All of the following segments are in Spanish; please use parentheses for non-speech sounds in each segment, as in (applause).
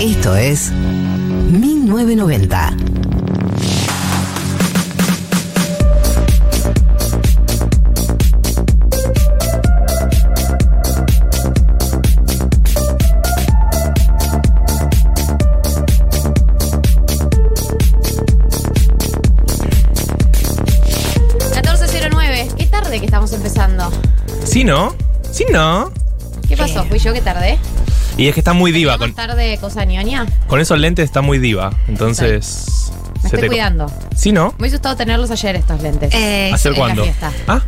Esto es 1990. Qué tarde que estamos empezando. Sí, ¿no? Sí, ¿no? ¿Qué pasó? ¿Fui yo que tardé? Y es que está muy diva. Con, ¿Más tarde cosa ñoña? con esos lentes está muy diva. Entonces. Me se estoy te- cuidando. Sí, ¿no? Me hubiese gustado tenerlos ayer estos lentes. Eh, ¿Hacer cuándo? Ah,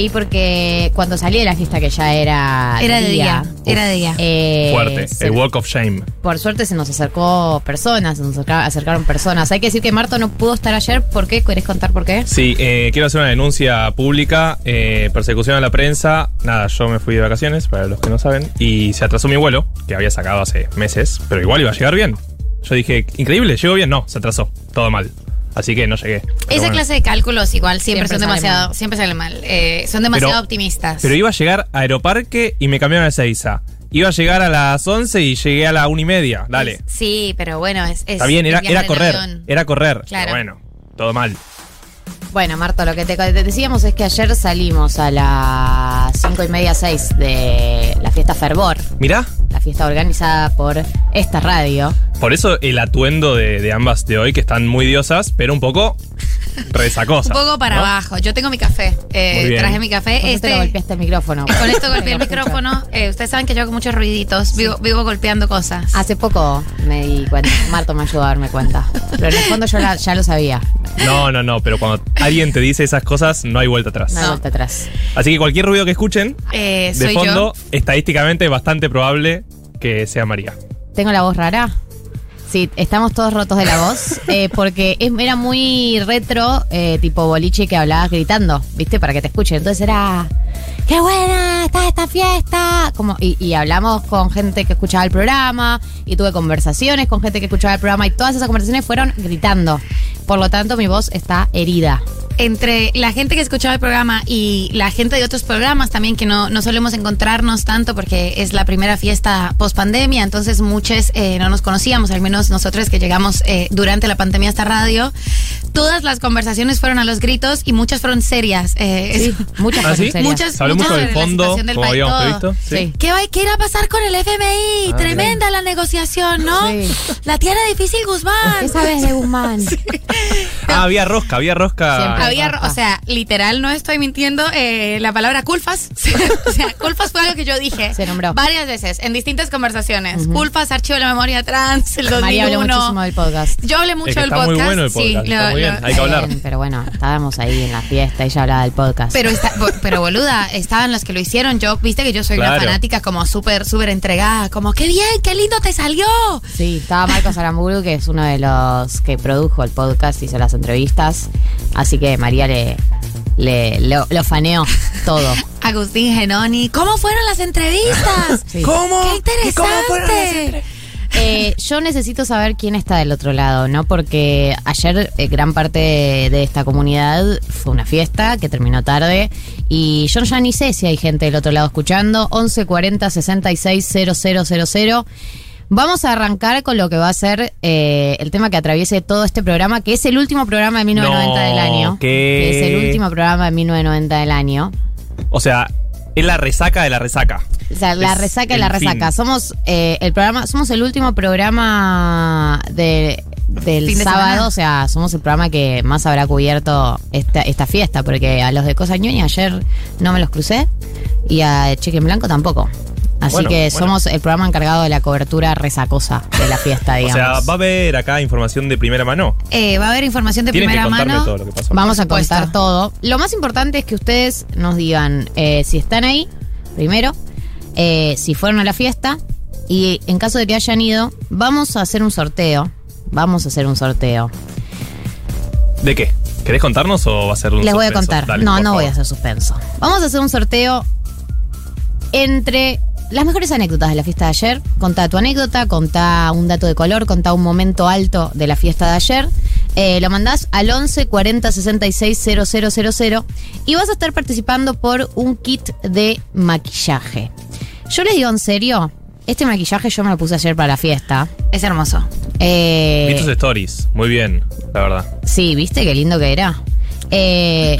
Y porque cuando salí de la fiesta, que ya era. Era de día, era de día. eh, fuerte. se- El walk of shame. por suerte se nos acercó personas, se nos acerca- acercaron personas. Hay que decir que Marto no pudo estar ayer. ¿Por qué? ¿Querés contar por qué? Sí, eh, quiero hacer una denuncia pública. eh, persecución a la prensa. Nada, yo me fui de vacaciones, para los que no saben. Y se atrasó mi vuelo, que había sacado hace meses. Pero igual iba a llegar bien. Yo dije, increíble, llegó bien. No, se atrasó. Todo mal. Así que no llegué. Pero Esa bueno. clase de cálculos igual siempre, Siempre son demasiado, mal. siempre salen mal. Eh, son demasiado Pero- optimistas. Pero iba a llegar a Aeroparque y me cambiaron a Seiza. Iba a llegar a las 11 y llegué a la 1 y media. Dale. Sí, pero bueno, es. es Está bien, era, correr. avión. Era correr. Claro. Pero bueno, todo mal. Bueno, Marto, lo que te, te decíamos es que ayer salimos a las cinco y media, seis de la fiesta Fervor, Mirá, la fiesta organizada por esta radio. por eso el atuendo de, de ambas de hoy, que están muy diosas, pero un poco resacosas. (laughs) Un poco para ¿no? abajo. Yo tengo mi café. Eh, Muy bien. traje mi café. Con esto Este, golpeaste el micrófono. (laughs) con esto (laughs) golpeé el micrófono. Eh, ustedes saben que yo hago muchos ruiditos. Vivo, vivo golpeando cosas. Hace poco me di cuenta. Marto me ayudó a darme cuenta. Pero en el fondo yo la- ya lo sabía. No, no, no, pero cuando alguien te dice esas cosas, no hay vuelta atrás. No hay vuelta atrás. Así que cualquier ruido que escuchen, Eh, de soy fondo, yo. estadísticamente es bastante probable que sea María. ¿Tengo la voz rara? Sí, estamos todos rotos de la voz. (laughs) eh, porque es- era muy retro, eh, tipo boliche que hablabas gritando, ¿viste? Para que te escuchen. Entonces era. ¡Qué buena está esta fiesta! Como, y, y hablamos con gente que escuchaba el programa, y tuve conversaciones con gente que escuchaba el programa, y todas esas conversaciones fueron gritando. Por lo tanto, mi voz está herida. entre la gente que escuchaba el programa y la gente de otros programas también que no, no solemos encontrarnos tanto porque es la primera fiesta post pandemia, entonces muchos eh, no nos conocíamos, al menos nosotros que llegamos eh, durante la pandemia a esta radio. Todas las conversaciones fueron a los gritos y muchas fueron serias. eh, Sí, es- muchas (laughs) ¿Ah, cosas sí? serias. Muchas- Se habló mucho mucho del de la fondo, situación del como país, habíamos todo. previsto. Sí. ¿Qué, va, ¿Qué irá a pasar con el FMI? Ah, Tremenda la negociación, ¿no? Sí. La tierra difícil Guzmán. Esa vez de Guzmán. (laughs) Ah, había rosca, había rosca. Siempre. Había, o sea, literal, no estoy mintiendo, eh, la palabra culfas. (laughs) o sea, culfas fue algo que yo dije Se nombró. varias veces en distintas conversaciones. Culfas, archivo de la memoria trans, el 2001. María habló muchísimo del podcast. Yo hablé mucho Es que del está muy podcast. bueno el podcast, sí, está lo- muy bien, lo- hay que hablar. Bien, pero bueno, estábamos ahí en la fiesta, ella hablaba del podcast. Pero, está- bo- pero boluda, estaban los que lo hicieron. Yo, viste que yo soy una Claro. fanática como súper, súper entregada. Como, qué bien, qué lindo te salió. Sí, estaba Marcos Aramburu, que es uno de los que produjo el podcast, hizo las entrevistas. Así que María le, le lo, lo faneó todo. (laughs) Agustín Genoni, ¿cómo fueron las entrevistas? Sí. ¿Cómo? ¡Qué ¿Y cómo fueron las interesante! Eh, yo necesito saber quién está del otro lado, ¿no? Porque ayer eh, gran parte de, de esta comunidad fue una fiesta que terminó tarde y yo ya ni sé si hay gente del otro lado escuchando. 1140 66 000. Vamos a arrancar con lo que va a ser eh, el tema que atraviese todo este programa, que es el último programa de 1990 del No, año. ¿qué? Que es el último programa de 1990 del año. O sea, es la resaca de la resaca. O sea, la Es resaca el la resaca. fin. Somos eh, el programa, somos el último programa de, del Fin de sábado, semana. o sea, somos el programa que más habrá cubierto esta, esta fiesta, porque a los de Cosa Ñoña ayer no me los crucé y a Cheque en Blanco tampoco. Así Bueno, que bueno. somos el programa encargado de la cobertura resacosa de la fiesta, (laughs) O digamos. sea, va a haber acá información de primera mano. Eh, va a haber información de primera mano. todo lo que pasó. Vamos a contar todo. Lo más importante es que ustedes nos digan eh, si están ahí, primero, eh, si fueron a la fiesta y en caso de que hayan ido, vamos a hacer un sorteo. Vamos a hacer un sorteo. ¿De qué? ¿Querés contarnos o va a ser un Les voy a contar. Dale, no, no voy a hacer suspenso. Vamos a hacer un sorteo entre las mejores anécdotas de la fiesta de ayer. Contá tu anécdota, contá un dato de color, contá un momento alto de la fiesta de ayer. Eh, lo mandás al 11 40 66 000 y vas a estar participando por un kit de maquillaje. Yo les digo en serio, este maquillaje yo me lo puse ayer para la fiesta. Es hermoso. Eh, Vi tus stories. Muy bien, la verdad. Sí, ¿viste qué lindo que era? Eh,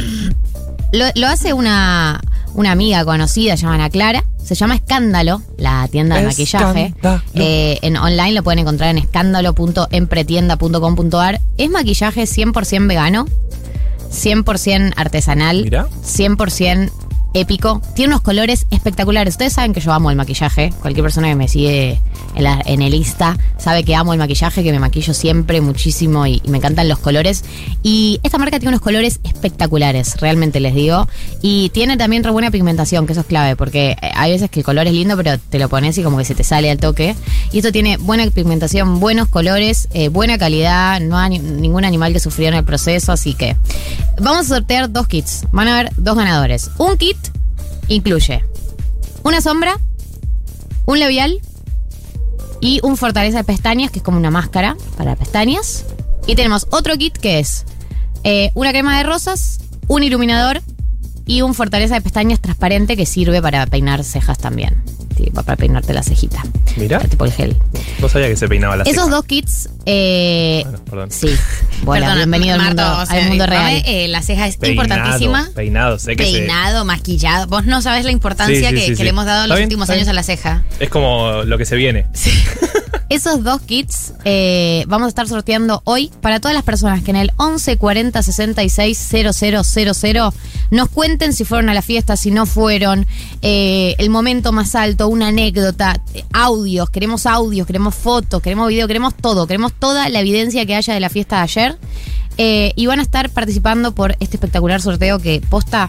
lo, lo hace una, una amiga conocida, se llama Ana Clara. Se llama Escándalo, la tienda de maquillaje. Eh, en online lo pueden encontrar en escándalo.empretienda.com.ar. Es maquillaje 100% vegano, 100% artesanal, Mirá. 100% épico. Tiene unos colores espectaculares. Ustedes saben que yo amo el maquillaje. Cualquier persona que me sigue en, el Insta sabe que amo el maquillaje, que me maquillo siempre muchísimo y, me encantan los colores. Y esta marca tiene unos colores espectaculares, realmente les digo. Y tiene también re buena pigmentación, que eso es clave, porque eh, hay veces que el color es lindo, pero te lo pones y como que se te sale al toque. Y esto tiene buena pigmentación, buenos colores, eh, buena calidad, no hay ni- ningún animal que sufrió en el proceso, así que vamos a sortear dos kits. Van a haber dos ganadores. Un kit incluye una sombra, un labial y un fortaleza de pestañas, que es como una máscara para pestañas. Y tenemos otro kit que es eh, una crema de rosas, un iluminador y un fortaleza de pestañas transparente que sirve para peinar cejas también. Sí, para peinarte la cejita. Mira. Tipo el gel. No sabía que se peinaba la Esos ceja. dos kits, eh, Bueno, perdón. sí. Bueno, Perdona, bienvenido al Marto, mundo, o sea, al mundo real. eh, la ceja es Peinado, importantísima. Peinado, sé que se- Peinado, maquillado. Vos no sabes la importancia Sí, sí, que, sí, que sí. le hemos dado Está los bien, últimos está años bien. a la ceja. Es como lo que se viene. (laughs) Esos dos kits eh, vamos a estar sorteando hoy para todas las personas que en el 11 40 66 000 nos cuenten si fueron a la fiesta, si no fueron, eh, el momento más alto, una anécdota, audios, queremos audios, queremos fotos, queremos video, queremos todo, queremos toda la evidencia que haya de la fiesta de ayer. Eh, y van a estar participando por este espectacular sorteo que posta.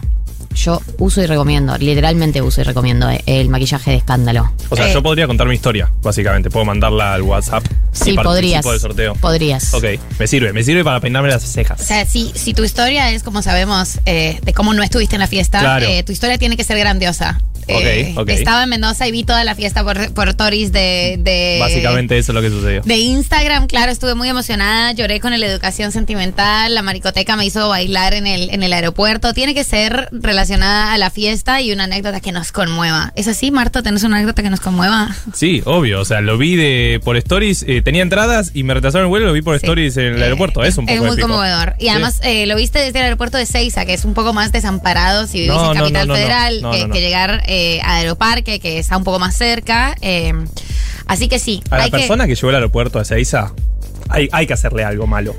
Yo uso y recomiendo, literalmente uso y recomiendo eh, el maquillaje de escándalo. O sea, Eh. yo podría contar mi historia, básicamente. Puedo mandarla al WhatsApp. Sí, y podrías. del sorteo. Podrías. Ok, me sirve. Me sirve para peinarme las cejas. O sea, si, si tu historia es como sabemos eh, de cómo no estuviste en la fiesta, Claro. eh, tu historia tiene que ser grandiosa. Eh. Estaba en Mendoza y vi toda la fiesta por, por stories de, de- Básicamente eso es lo que sucedió. De Instagram, claro, estuve muy emocionada, lloré con la educación sentimental, la maricoteca me hizo bailar en el, en el aeropuerto. Tiene que ser relacionada a la fiesta y una anécdota que nos conmueva. ¿Es así, Marta? ¿Tenés una anécdota que nos conmueva? Sí, obvio. O sea, lo vi de por stories. eh, tenía entradas y me retrasaron el vuelo. Lo vi por Sí. stories en el Eh, aeropuerto. Es un poco Es muy épico. conmovedor. Y Sí. además eh, lo viste desde el aeropuerto de Seiza, que es un poco más desamparado si vivís No, en Capital no, no, no. Federal, que llegar eh, a Aeroparque, que está un poco más cerca. eh, así que sí. A la hay que- persona que... llegó al aeropuerto a Seiza, hay, hay que hacerle algo malo.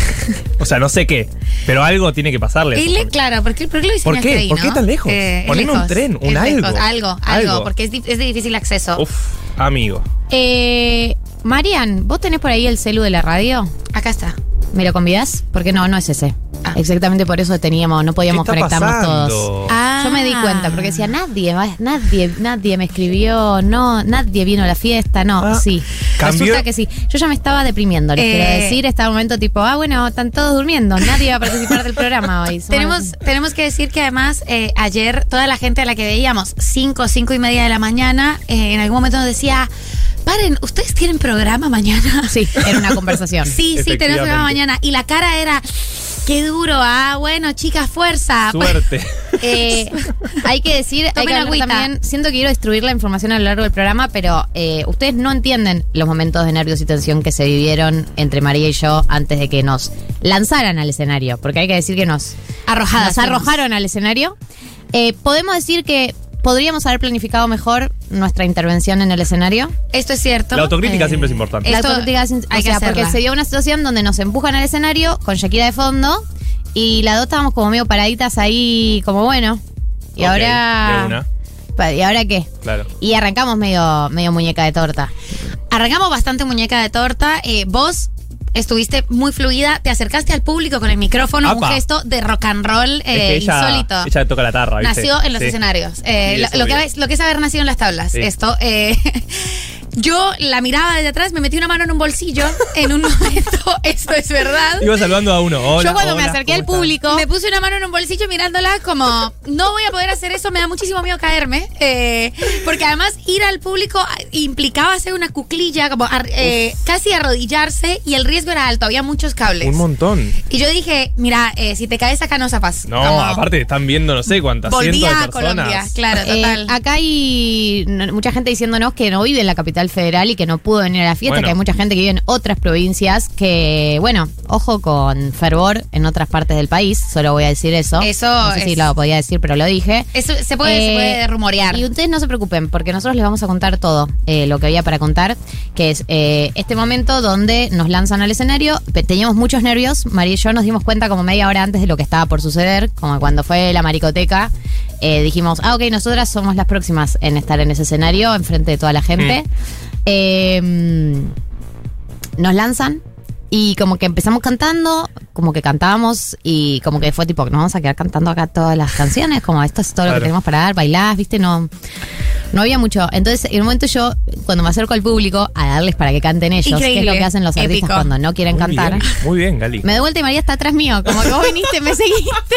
(laughs) o sea, no sé qué, pero algo tiene que pasarle. Le- claro, ¿por qué, por qué lo ¿Por diseñaste qué? ahí, ¿Por qué no? tan lejos? Poneme un tren, un algo. lejos, algo, algo, Algo. porque es de difícil acceso. Uf, amigo. Eh, Marian, ¿vos tenés por ahí el celu de la radio? Acá está. ¿Me lo convidás? Porque no, no es ese. Ah. Exactamente por eso teníamos, no podíamos ¿Qué está conectarnos pasando? todos. Ah. Yo me di cuenta, porque decía, nadie, va- nadie, nadie me escribió, no, nadie vino a la fiesta, no, Ah, sí. cambió- Resulta que sí. Yo ya me estaba deprimiendo, les Eh. quiero decir, estaba un momento tipo, ah, bueno, están todos durmiendo, nadie va a participar del programa hoy. (laughs) Tenemos, tenemos que decir que además eh, ayer toda la gente a la que veíamos, 5, 5 y media de la mañana, eh, en algún momento nos decía, paren, ¿ustedes tienen programa mañana? Sí, era una conversación. Sí, sí, tenemos programa mañana. Y la cara era, qué duro, ah, bueno, chicas, fuerza. (laughs) Suerte. Eh, (laughs) hay que decir, hay que hablar también, siento que quiero distribuir la información a lo largo del programa, pero eh, ustedes no entienden los momentos de nervios y tensión que se vivieron entre María y yo antes de que nos lanzaran al escenario, porque hay que decir que nos, Arrojadas nos arrojaron al escenario. Eh, podemos decir que podríamos haber planificado mejor nuestra intervención en el escenario. Esto es cierto. La autocrítica Eh, siempre es importante. La autocrítica sin- hay o que sea, porque se dio una situación donde nos empujan al escenario con Shakira de fondo y las dos estábamos como medio paraditas ahí, como bueno. Y ahora. de una. Pa- ¿Y ahora qué? Claro. Y arrancamos medio, medio muñeca de torta. Arrancamos bastante muñeca de torta. Eh, vos estuviste muy fluida, te acercaste al público con el micrófono, Apa. un gesto de rock and roll Es que eh, ella, insólito. ella toca la tarra, ¿viste? Nació en los Sí. escenarios. Eh, lo, lo que, lo que es haber nacido en las tablas. Sí. Esto. eh, (laughs) Yo la miraba desde atrás, me metí una mano en un bolsillo en un (laughs) momento, esto es verdad. Iba saludando a uno. Hola, Yo cuando me acerqué al público, Me puse una mano en un bolsillo mirándola como, no voy a poder hacer eso, me da muchísimo miedo caerme. eh, porque además ir al público implicaba hacer una cuclilla, como ar- eh, casi arrodillarse y el riesgo era alto, había muchos cables. Un montón. y yo dije, mira, eh, si te caes acá no zapas. No, Como, aparte están viendo no sé cuántas cientos de a personas. Colombia, claro, eh, total. acá hay mucha gente diciéndonos que no vive en la capital federal y que no pudo venir a la fiesta, Bueno. que hay mucha gente que vive en otras provincias, que, bueno, ojo con fervor en otras partes del país, solo voy a decir eso. Eso No sé si lo podía decir, pero lo dije. Eso se puede, se Eh, puede rumorear. Y ustedes no se preocupen, porque nosotros les vamos a contar todo eh, lo que había para contar, que es eh, este momento donde nos lanzan al escenario. Teníamos muchos nervios. María y yo nos dimos cuenta como media hora antes de lo que estaba por suceder, como cuando fue la maricoteca. Eh, dijimos, ah, ok, nosotras somos las próximas en estar en ese escenario, enfrente de toda la gente. Eh, nos lanzan y como que empezamos cantando, como que cantábamos y como que fue tipo, nos vamos a quedar cantando acá todas las canciones, como esto es todo lo que tenemos para dar, bailás, viste, no, no había mucho. Entonces, en un momento yo, cuando me acerco al público a darles para que canten ellos, que es Increíble, lo que hacen los artistas épico. cuando no quieren Muy cantar. bien, muy bien, Gali. Me doy vuelta y María está atrás mío, como que vos viniste, me seguiste,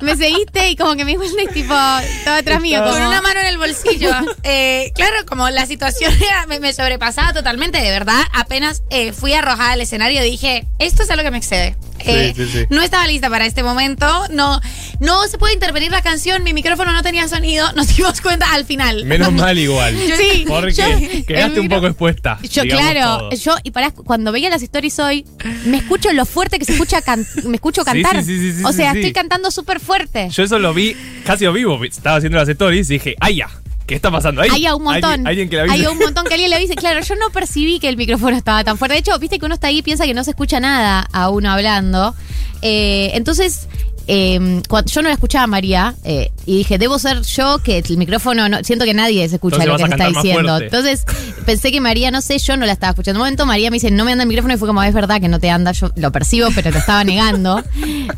me seguiste y como que me vuelta y tipo, estaba atrás mío. Como, Con una mano en el bolsillo. Eh, claro, como la situación era- me, me sobrepasaba totalmente, de verdad. Apenas eh, fui arrojada al escenario, dije, esto es algo que me excede. Eh, sí, sí. No estaba lista para este momento. No, no se puede intervenir la canción. Mi micrófono no tenía sonido. (laughs) Nos dimos cuenta al final. Menos (laughs) mal igual. Sí, Porque yo- quedaste un poco expuesta. Yo, claro, todo. yo, y pará, cuando veía las stories hoy, me escucho lo fuerte que se escucha, can- me escucho cantar. sí, sí, sí, o sí, sea, sí. estoy cantando súper fuerte. Yo eso lo vi casi a vivo. Estaba haciendo las stories y dije, ¡ay ya! ¿Qué está pasando ahí? Hay un montón. Alguien, alguien que la. Hay un montón que alguien le avise. Claro, yo no percibí que el micrófono estaba tan fuerte. De hecho, viste que uno está ahí y piensa que no se escucha nada a uno hablando. Eh, entonces, eh, cuando yo no la escuchaba a María eh, y dije, debo ser yo que el micrófono, no, siento que nadie se escucha Entonces lo que se está diciendo. Entonces, pensé que María, no sé, yo no la estaba escuchando. En un momento María me dice, no me anda el micrófono y fue como, es verdad que no te anda, yo lo percibo, pero te estaba negando. (laughs)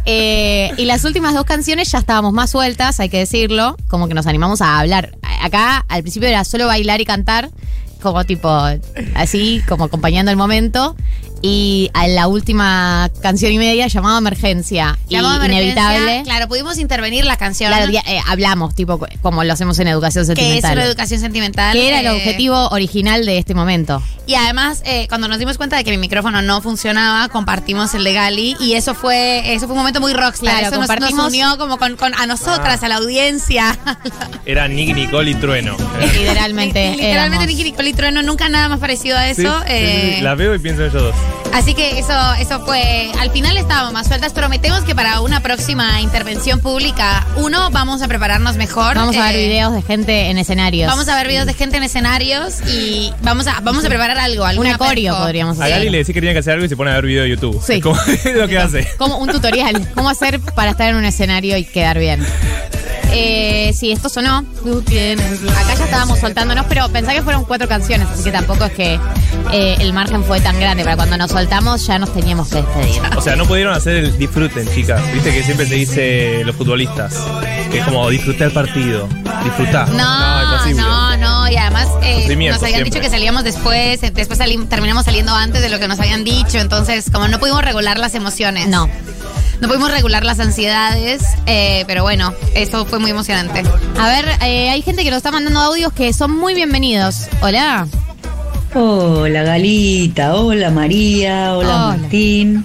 Eh, y las últimas dos canciones ya estábamos más sueltas, hay que decirlo, como que nos animamos a hablar. Acá al principio era solo bailar y cantar, como tipo, así, como acompañando el momento. Y a la última canción y media llamaba Emergencia. y Llamado emergencia. inevitable. Claro, pudimos intervenir la canción. Claro, ya, eh, hablamos, tipo, como lo hacemos en educación que es sentimental. una educación sentimental. que era el eh, objetivo original de este momento. Y además, eh, cuando nos dimos cuenta de que mi micrófono no funcionaba, compartimos el de Gali y eso fue eso fue un momento muy rockstar. Claro, eso nos- unió como con, con a nosotras, Ah. a la audiencia. Era Nick, Nicole y Trueno. (laughs) Literalmente. Literalmente éramos. Nicky Nicole y Trueno nunca nada más parecido a eso. Sí, sí, sí, eh, sí. La veo y pienso en ellos dos. Así que eso, eso fue. Al final estábamos más sueltas. Prometemos que para una próxima intervención pública, uno, vamos a prepararnos mejor. Vamos a ver eh, videos de gente en escenarios. Vamos a ver videos de gente en escenarios y vamos a, vamos a preparar algo. Una coreo podríamos A hacer. Gali le decía que tenía que hacer algo y se pone a ver video de YouTube. Sí. (laughs) Es como es (laughs) lo que hace. Como un tutorial. ¿Cómo hacer para estar en un escenario y quedar bien? Eh, sí, esto sonó. Acá ya estábamos soltándonos, pero pensá que fueron cuatro canciones, así que tampoco es que eh, el margen fue tan grande. Para cuando nos soltamos ya nos teníamos que despedir. O sea, no pudieron hacer el disfruten, chicas. Viste que siempre se dice los futbolistas. Que es como disfrutar el partido. Disfrutar. No, imposible. no, no, y además eh, nos habían siempre. dicho que salíamos después, eh, después salim- terminamos saliendo antes de lo que nos habían dicho, entonces como no pudimos regular las emociones. No. No pudimos regular las ansiedades, eh, pero bueno, eso fue muy emocionante. A ver, eh, hay gente que nos está mandando audios que son muy bienvenidos. Hola. Hola Galita, hola María, hola, Hola. Martín.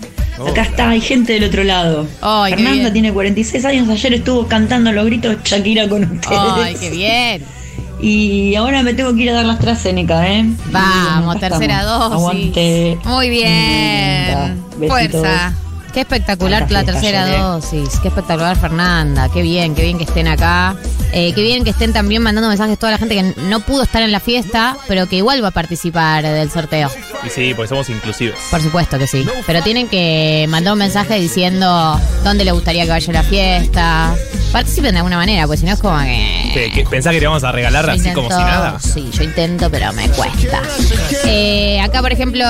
Acá está, hay gente del otro lado. Ay, Fernanda tiene 46 años, ayer estuvo cantando los gritos Shakira con ustedes. Ay, qué bien. Y ahora me tengo que ir a dar la AstraZeneca, ¿eh? Vamos, tercera estamos. dosis. Aguante. Muy bien. Fuerza. Qué espectacular la tercera dosis. Qué espectacular Fernanda. Qué bien, qué bien que estén acá. Eh, qué bien que estén también mandando mensajes toda la gente que no pudo estar en la fiesta, pero que igual va a participar del sorteo. Y sí, porque somos inclusivos. Por supuesto que sí. Pero tienen que mandar un mensaje diciendo dónde le gustaría que vaya la fiesta. Participen de alguna manera, pues si no es como que. ¿Qué, qué, ¿Pensás que le vamos a regalar Yo así como si nada? Sí, yo intento, pero me cuesta. Eh, acá, por ejemplo,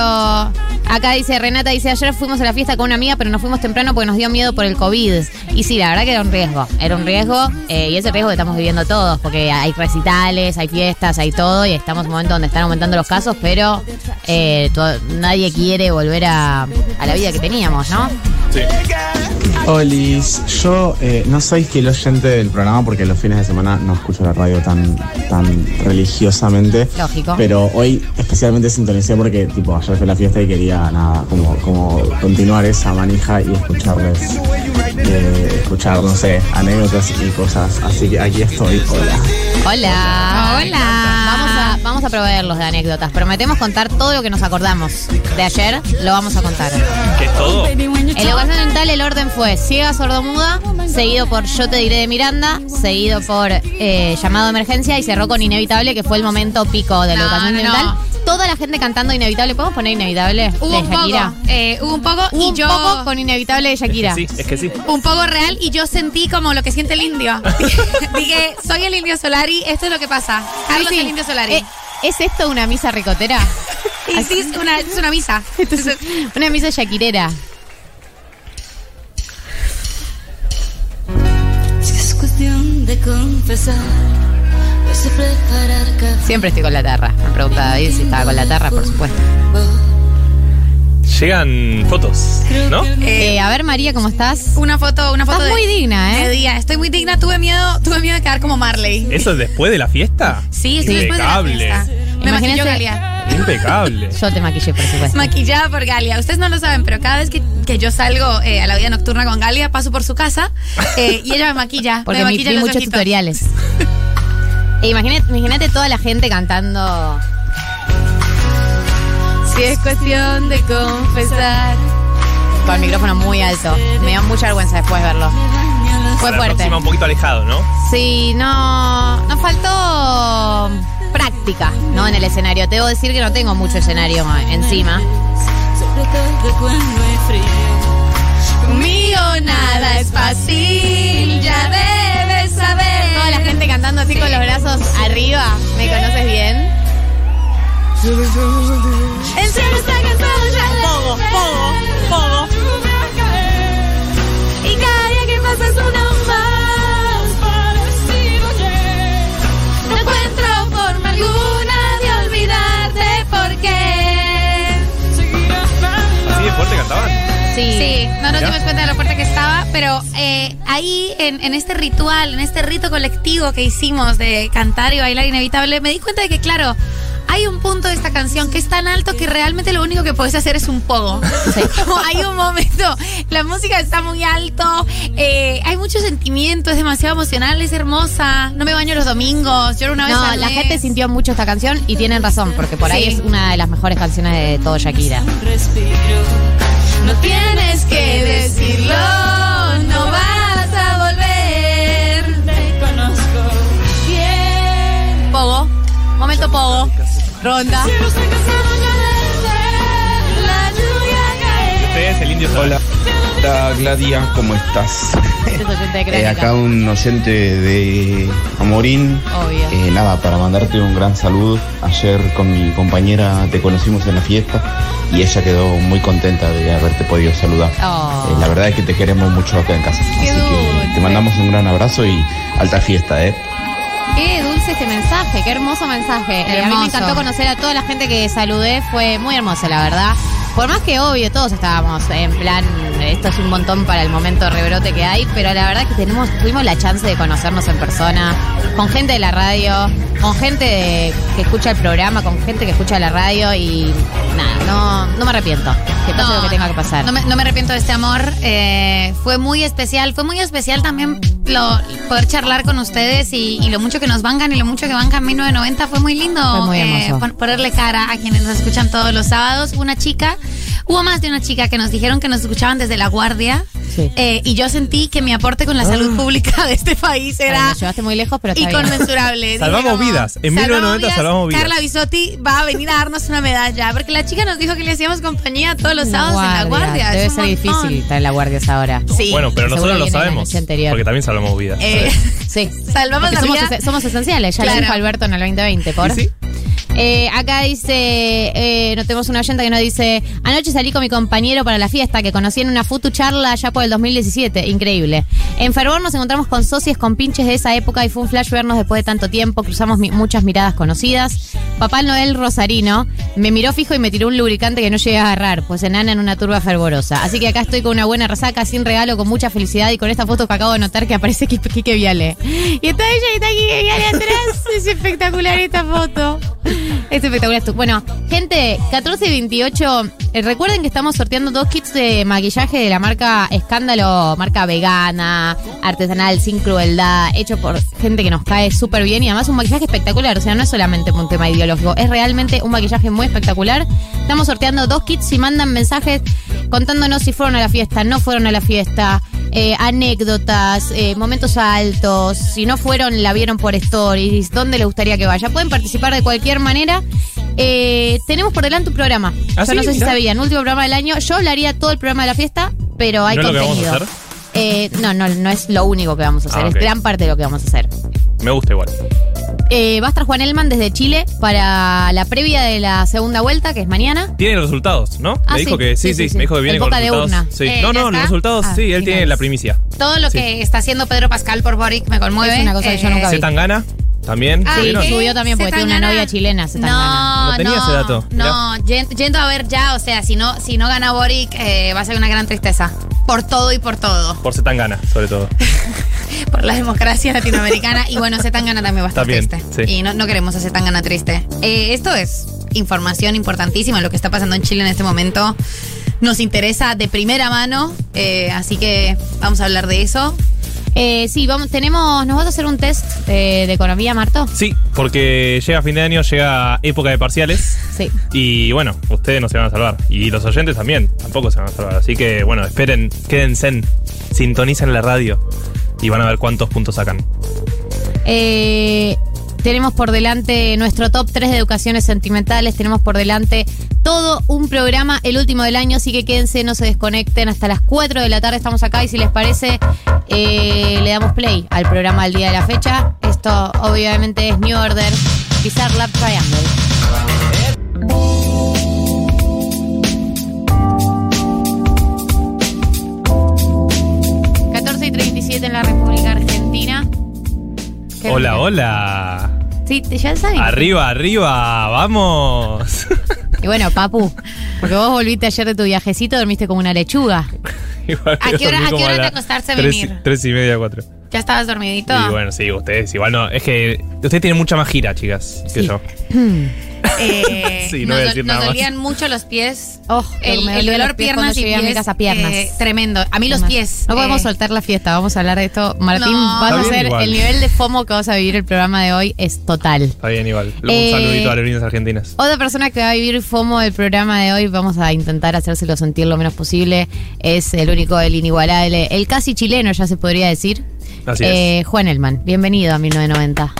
Acá dice Renata, dice, ayer fuimos a la fiesta con una amiga, pero nos fuimos temprano porque nos dio miedo por el COVID. Y sí, la verdad que era un riesgo. Era un riesgo eh, y ese riesgo que estamos viviendo todos, porque hay recitales, hay fiestas, hay todo, y estamos en un momento donde están aumentando los casos, pero eh, nadie quiere volver a, a la vida que teníamos, ¿no? Sí. Olis, yo eh, no soy fiel oyente del programa porque los fines de semana no escucho la radio tan, tan religiosamente. Lógico. Pero hoy especialmente sintonicé porque tipo ayer fue la fiesta y quería nada, como, como continuar esa manija y escucharles, eh, escuchar, no sé, anécdotas y cosas. Así que aquí estoy, hola. Hola. Hola. Vamos a, vamos a proveerlos de anécdotas. Prometemos contar todo lo que nos acordamos de ayer. Lo vamos a contar. ¿Qué es todo? En la ocasión mental el orden fue Ciega Sordomuda, seguido por Yo te diré de Miranda, seguido por eh, Llamado de Emergencia y cerró con Inevitable, que fue el momento pico de la No, ocasión no, mental. no. Toda la gente cantando Inevitable. ¿Podemos poner Inevitable Hubo de un Shakira? poco, eh, hubo un poco Hubo y un yo poco con Inevitable de Shakira. Sí, es que sí. un poco real y yo sentí como lo que siente el indio. (laughs) Dije, soy el indio Solari, esto es lo que pasa. Carlos Sí, sí. el indio Solari. Eh, ¿Es esto una misa ricotera? (laughs) y sí, es una, es una misa. (laughs) una misa shakirera. Si es cuestión de confesar, Siempre estoy con la tarra. Me pregunta David si estaba con la tarra, por supuesto. Llegan fotos, ¿no? Eh, a ver, María, ¿cómo estás? Una foto, una foto Estás de, muy digna, de ¿eh? día. Estoy muy digna, tuve miedo, tuve miedo de quedar como Marley. ¿Eso es después de la fiesta? Sí, estoy después de la Impecable. fiesta. Me Imagínense- Galia. Impecable. Yo te maquillé, por supuesto. Maquillada por Galia. Ustedes no lo saben, pero cada vez que, que yo salgo eh, a la vida nocturna con Galia, paso por su casa eh, y ella me maquilla. (laughs) Porque me maquilla vi los muchos ojitos. tutoriales. (laughs) E imagínate, imagínate toda la gente cantando. Si es cuestión de confesar. Con el micrófono muy alto. Me dio mucha vergüenza después verlo. Fue Para la fuerte. próxima un poquito alejado, ¿no? Sí, no. Nos faltó práctica, ¿no? En el escenario. Te debo decir que no tengo mucho escenario encima. Sobre todo cuando hay frío. Nada es fácil, ya debes saber. Toda la gente cantando así con los brazos arriba. ¿Me conoces bien? El cielo está cansado ya Pogo, pogo, pogo. Y cada día que pasa es uno más. No encuentro forma alguna de olvidarte porque. ¿Así de fuerte cantaban? Sí. Sí, no nos ¿Ya? dimos cuenta de lo fuerte que estaba, pero eh, ahí en, en este ritual, en este rito colectivo que hicimos de cantar y bailar inevitable, me di cuenta de que, claro, hay un punto de esta canción que es tan alto que realmente lo único que puedes hacer es un pogo. (laughs) Como hay un momento, la música está muy alto, eh, hay mucho sentimiento, es demasiado emocional, es hermosa. No me baño los domingos, lloro una vez No, al la mes. gente sintió mucho esta canción y tienen razón, porque por ahí Sí. es una de las mejores canciones de todo Shakira. Respiro. No tienes que decirlo, no vas a volver. Te conozco bien. Pogo, momento Pogo. Ronda. Estoy cansado es el indio Hola, hola Gladia, ¿cómo estás? Este es oyente de Eh, acá un oyente de Amorín. Obvio. Eh, nada, para mandarte un gran saludo. Ayer con mi compañera te conocimos en la fiesta y ella quedó muy contenta de haberte podido saludar. Oh. Eh, la verdad es que te queremos mucho acá en casa. Así dulce. que te mandamos un gran abrazo y alta fiesta, ¿eh? Qué dulce este mensaje, qué hermoso mensaje. Eh, a mí me Hermoso. encantó conocer a toda la gente que saludé, fue muy hermoso, la verdad. Por más que obvio, todos estábamos en plan, esto es un montón para el momento de rebrote que hay, pero la verdad que tenemos, tuvimos la chance de conocernos en persona, con gente de la radio, con gente de- que escucha el programa, con gente que escucha la radio y nada, no, no me arrepiento. Que pase lo que tenga que pasar. No me, no me arrepiento de este amor. eh, fue muy especial. Fue muy especial también lo, poder charlar con ustedes y, y lo mucho que nos bancan y lo mucho que bancan 1990. Fue muy lindo Fue muy pon- ponerle cara a quienes nos escuchan todos los sábados. Una chica, hubo más de una chica que nos dijeron que nos escuchaban desde La Guardia. Sí. eh, y yo sentí que mi aporte con la salud pública de este país Ay, era me llevaste muy lejos, pero está inconmensurable. (laughs) Salvamos como, vidas. En 1990 salvamos vidas. Carla Bisotti va a venir a darnos una medalla. Porque la chica nos dijo que le hacíamos compañía todos los sábados en la guardia. Debe ser montón. difícil estar en la guardia ahora. Sí. Bueno, pero nosotros lo sabemos. Porque también salvamos vidas. Eh, Sí. (laughs) Salvamos Porque la somos, vida. somos esenciales, ya lo Claro. dijo Alberto en el 2020, por. ¿Y sí? Eh, acá dice, eh, tenemos una oyenta que nos dice, anoche salí con mi compañero para la fiesta que conocí en una futu charla ya por el 2017, increíble. En Fervor nos encontramos con socios con pinches de esa época y fue un flash vernos después de tanto tiempo, cruzamos muchas miradas conocidas. Papá Noel Rosarino me miró fijo y me tiró un lubricante que no llegué a agarrar, pues enana en una turba fervorosa. Así que acá estoy con una buena resaca, sin regalo, con mucha felicidad y con esta foto que acabo de notar que aparece Qui- Quique Viale. Y está ella y está Quique Viale atrás. Es espectacular esta foto. Es espectacular esto. Bueno, gente, 14 y 28. eh, recuerden que estamos sorteando dos kits de maquillaje de la marca Escándalo, marca vegana, artesanal, sin crueldad, hecho por gente que nos cae súper bien y además un maquillaje espectacular. O sea, no es solamente un tema ideológico, es realmente un maquillaje muy espectacular. Estamos sorteando dos kits si mandan mensajes contándonos si fueron a la fiesta, no fueron a la fiesta, eh, anécdotas, eh, momentos altos, si no fueron, la vieron por stories, dónde les gustaría que vaya. Pueden participar de cualquier manera. Eh, tenemos por delante un programa. ¿Ah, Yo sí? no sé si Mirá. sabían, último programa del año. Yo hablaría todo el programa de la fiesta, pero hay ¿No es lo que vamos a contenido. hacer? Eh, no, no, no es lo único que vamos a hacer, Ah, es gran parte de lo que vamos a hacer. Me gusta igual. Eh, va a estar Juan Elman desde Chile para la previa de la segunda vuelta, que es mañana. Tiene los resultados, ¿no? Ah, me dijo sí. que sí, Sí, sí, sí, sí. me dijo que viene El con boca de resultados. urna. Sí. Eh, no, ¿ya no, los resultados, Ah, sí, él tiene la primicia. Todo lo Sí. que está haciendo Pedro Pascal por Boric me conmueve. Es una cosa que yo nunca vi. Se tan gana también. Ah, lo subió también porque tiene una Zetangana. novia chilena, Zetangana. No, No tenía no, ese dato, No, yen- yendo a ver ya, o sea, si no, si no gana Boric, eh, va a ser una gran tristeza. Por todo y por todo. Por se tan gana, sobre todo. (laughs) Por la democracia latinoamericana. y bueno, Zetangana también va a estar También, triste. sí. Y no, no queremos a Zetangana triste. Eh, esto es información importantísima, lo que está pasando en Chile en este momento. Nos interesa de primera mano, eh, así que vamos a hablar de eso. Eh, sí, vamos, tenemos, ¿nos vas a hacer un test eh, de economía, Marto? Sí, porque llega fin de año, llega época de parciales. Sí. Y bueno, ustedes no se van a salvar. Y los oyentes también, tampoco se van a salvar. Así que bueno, esperen, quédense, en- sintonicen la radio y van a ver cuántos puntos sacan. Eh, tenemos por delante nuestro top 3 de educaciones sentimentales. Tenemos por delante todo un programa, el último del año. Así que quédense, no se desconecten. Hasta las 4 de la tarde estamos acá. Y si les parece, eh, le damos play al programa del día de la fecha. Esto obviamente es New Order, Bizarre Lab Triangle. ...14 y 37 en la República Argentina. Qué Hola, hola. Sí, ya saben. Arriba, arriba, vamos. Y bueno, papu, porque vos volviste ayer de tu viajecito, dormiste como una lechuga. (laughs) Igual ¿A qué hora- a qué hora te acostaste a tres- venir? Tres y media, cuatro. ¿Ya estabas dormidito? Y bueno, sí, ustedes igual no. Es que ustedes tienen mucha más gira, chicas, que yo. (clears throat) Eh, (laughs) Sí, no nos, voy a dol- decir nos nada más. dolían mucho los pies. Oh, el, me el dolían dolor pies piernas y a pies. mi casa, piernas. eh, tremendo. A mí los pies. No podemos eh, soltar la fiesta, vamos a hablar de esto. Martín, No. vas a hacer igual. el nivel de FOMO que vas a vivir el programa de hoy es total. Está bien, igual. Un Eh, saludito a aerolíneas argentinas. Otra persona que va a vivir FOMO del programa de hoy, vamos a intentar hacérselo sentir lo menos posible, es el único, el inigualable, el casi chileno, ya se podría decir. Así Eh, Juan Elman, bienvenido a 1990.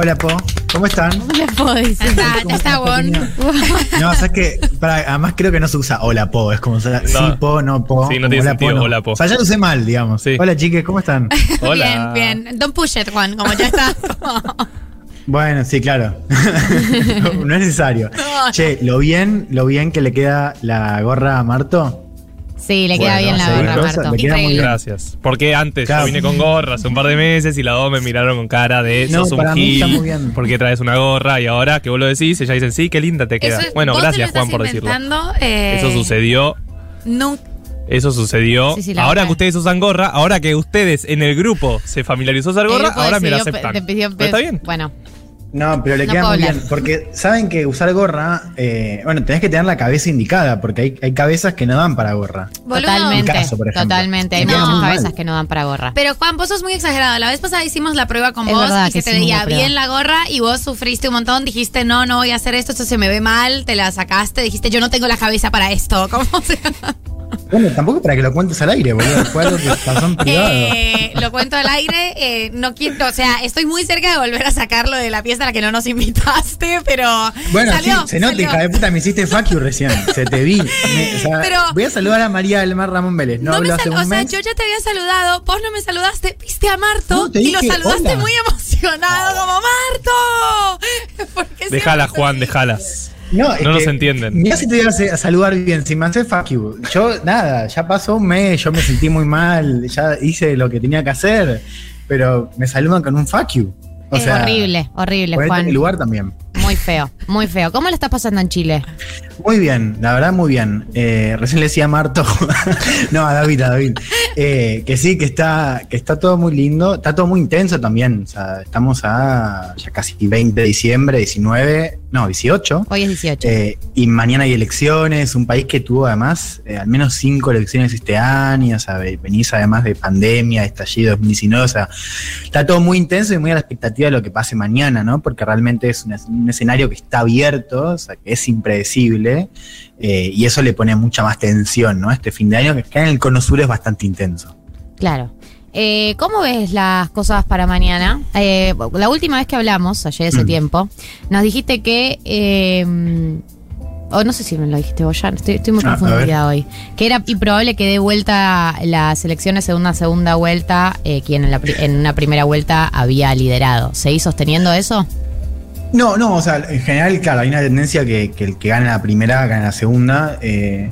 Hola, Po. ¿Cómo están? Hola, Po, dice. Ya está, ya ¿Cómo está, Bon. (laughs) No, o sea que para, además creo que no se usa hola po, es como se- sí po, no po. Sí, no como tiene hola, sentido, no. hola, po. O sea, ya lo usé mal, digamos. Sí. Hola chiques, ¿cómo están? (laughs) Hola. Bien, bien. Don't push it, Juan, como ya está. (laughs) Bueno, sí, claro. no es necesario. Che, lo bien, lo bien que le queda la gorra a Marto. Sí, le queda Bueno, bien la gorra, Marto. le queda muy bien. Gracias. Porque antes Claro. yo vine con gorra hace un par de meses y las dos me miraron con cara de No, sos un para mí gil. está muy bien. ¿Por qué traes una gorra? Y ahora que vos lo decís, ellas dicen, sí, qué linda te queda. Es- bueno, gracias Juan por decirlo. eh, Eso sucedió. Nun- Eso sucedió. Sí, sí, la ahora verdad. que ustedes usan gorra, ahora que ustedes en el grupo se familiarizó a usar gorra, ahora me la aceptan. te pidió- Pero está bien. Bueno, No, pero le No queda muy hablar. bien. Porque saben que usar gorra, eh, bueno, tenés que tener la cabeza indicada, porque hay, hay cabezas que no dan para gorra. Totalmente. Caso, por ejemplo. totalmente. Hay muchas cabezas que no dan para gorra. Pero Juan, vos sos muy exagerado. La vez pasada hicimos la prueba con Es vos y que se te veía bien la gorra y vos sufriste un montón. Dijiste, no, no voy a hacer esto, esto se me ve mal. Te la sacaste. Dijiste, yo no tengo la cabeza para esto. (laughs) ¿Cómo se Bueno, tampoco para que lo cuentes al aire, boludo. Fue algo que pasó en privado. Eh, lo cuento al aire, eh, no quiero, o sea, estoy muy cerca de volver a sacarlo de la fiesta a la que no nos invitaste, pero Bueno, salió, sí, se nota, hija de puta, me hiciste fuck you recién. Se te vi. Me- o sea, Pero- voy a saludar a María del Mar Ramón Vélez. No, No me hace un o sea, mes. yo ya te había saludado, vos no me saludaste, viste a Marto No, te y lo saludaste hola. muy emocionado, como Marto. (laughs) Siempre Juan, déjalas. No, es No nos que- entienden. Mirá si te voy a saludar bien, si me haces fuck you. Yo, nada, ya pasó un mes, yo me sentí muy mal, ya hice lo que tenía que hacer, pero me saludan con un fuck you. O Es sea, horrible, horrible, en Juan. mi lugar también. Muy feo, muy feo. ¿Cómo lo estás pasando en Chile? Muy bien, la verdad muy bien. Eh, recién le decía a Marto, (laughs) no, a David, a David, eh, que sí, que está, que está todo muy lindo, está todo muy intenso también. O sea, estamos a ya casi 20 de diciembre, 19, no, 18. Hoy es 18. Eh, y mañana hay elecciones, un país que tuvo además al menos cinco elecciones este año, o sea, ve- venís además de pandemia, estallido 2019, o sea, está todo muy intenso y muy a la expectativa de lo que pase mañana, ¿no? Porque realmente es un, es- un escenario que está abierto, o sea, que es impredecible, eh, y eso le pone mucha más tensión, ¿no? Este fin de año, que acá en el Cono Sur es bastante intenso. Claro. Eh, ¿Cómo ves las cosas para mañana? Eh, la última vez que hablamos, ayer ese Mm. tiempo, nos dijiste que. o no sé si me lo dijiste vos ya, estoy, estoy muy Ah, confundida hoy. Que era improbable que dé vuelta las elecciones en una segunda vuelta, quien en, la en una primera vuelta había liderado. ¿Seguís sosteniendo eso? No, no, o sea, en general, claro, hay una tendencia que, que el que gana la primera gana la segunda. eh,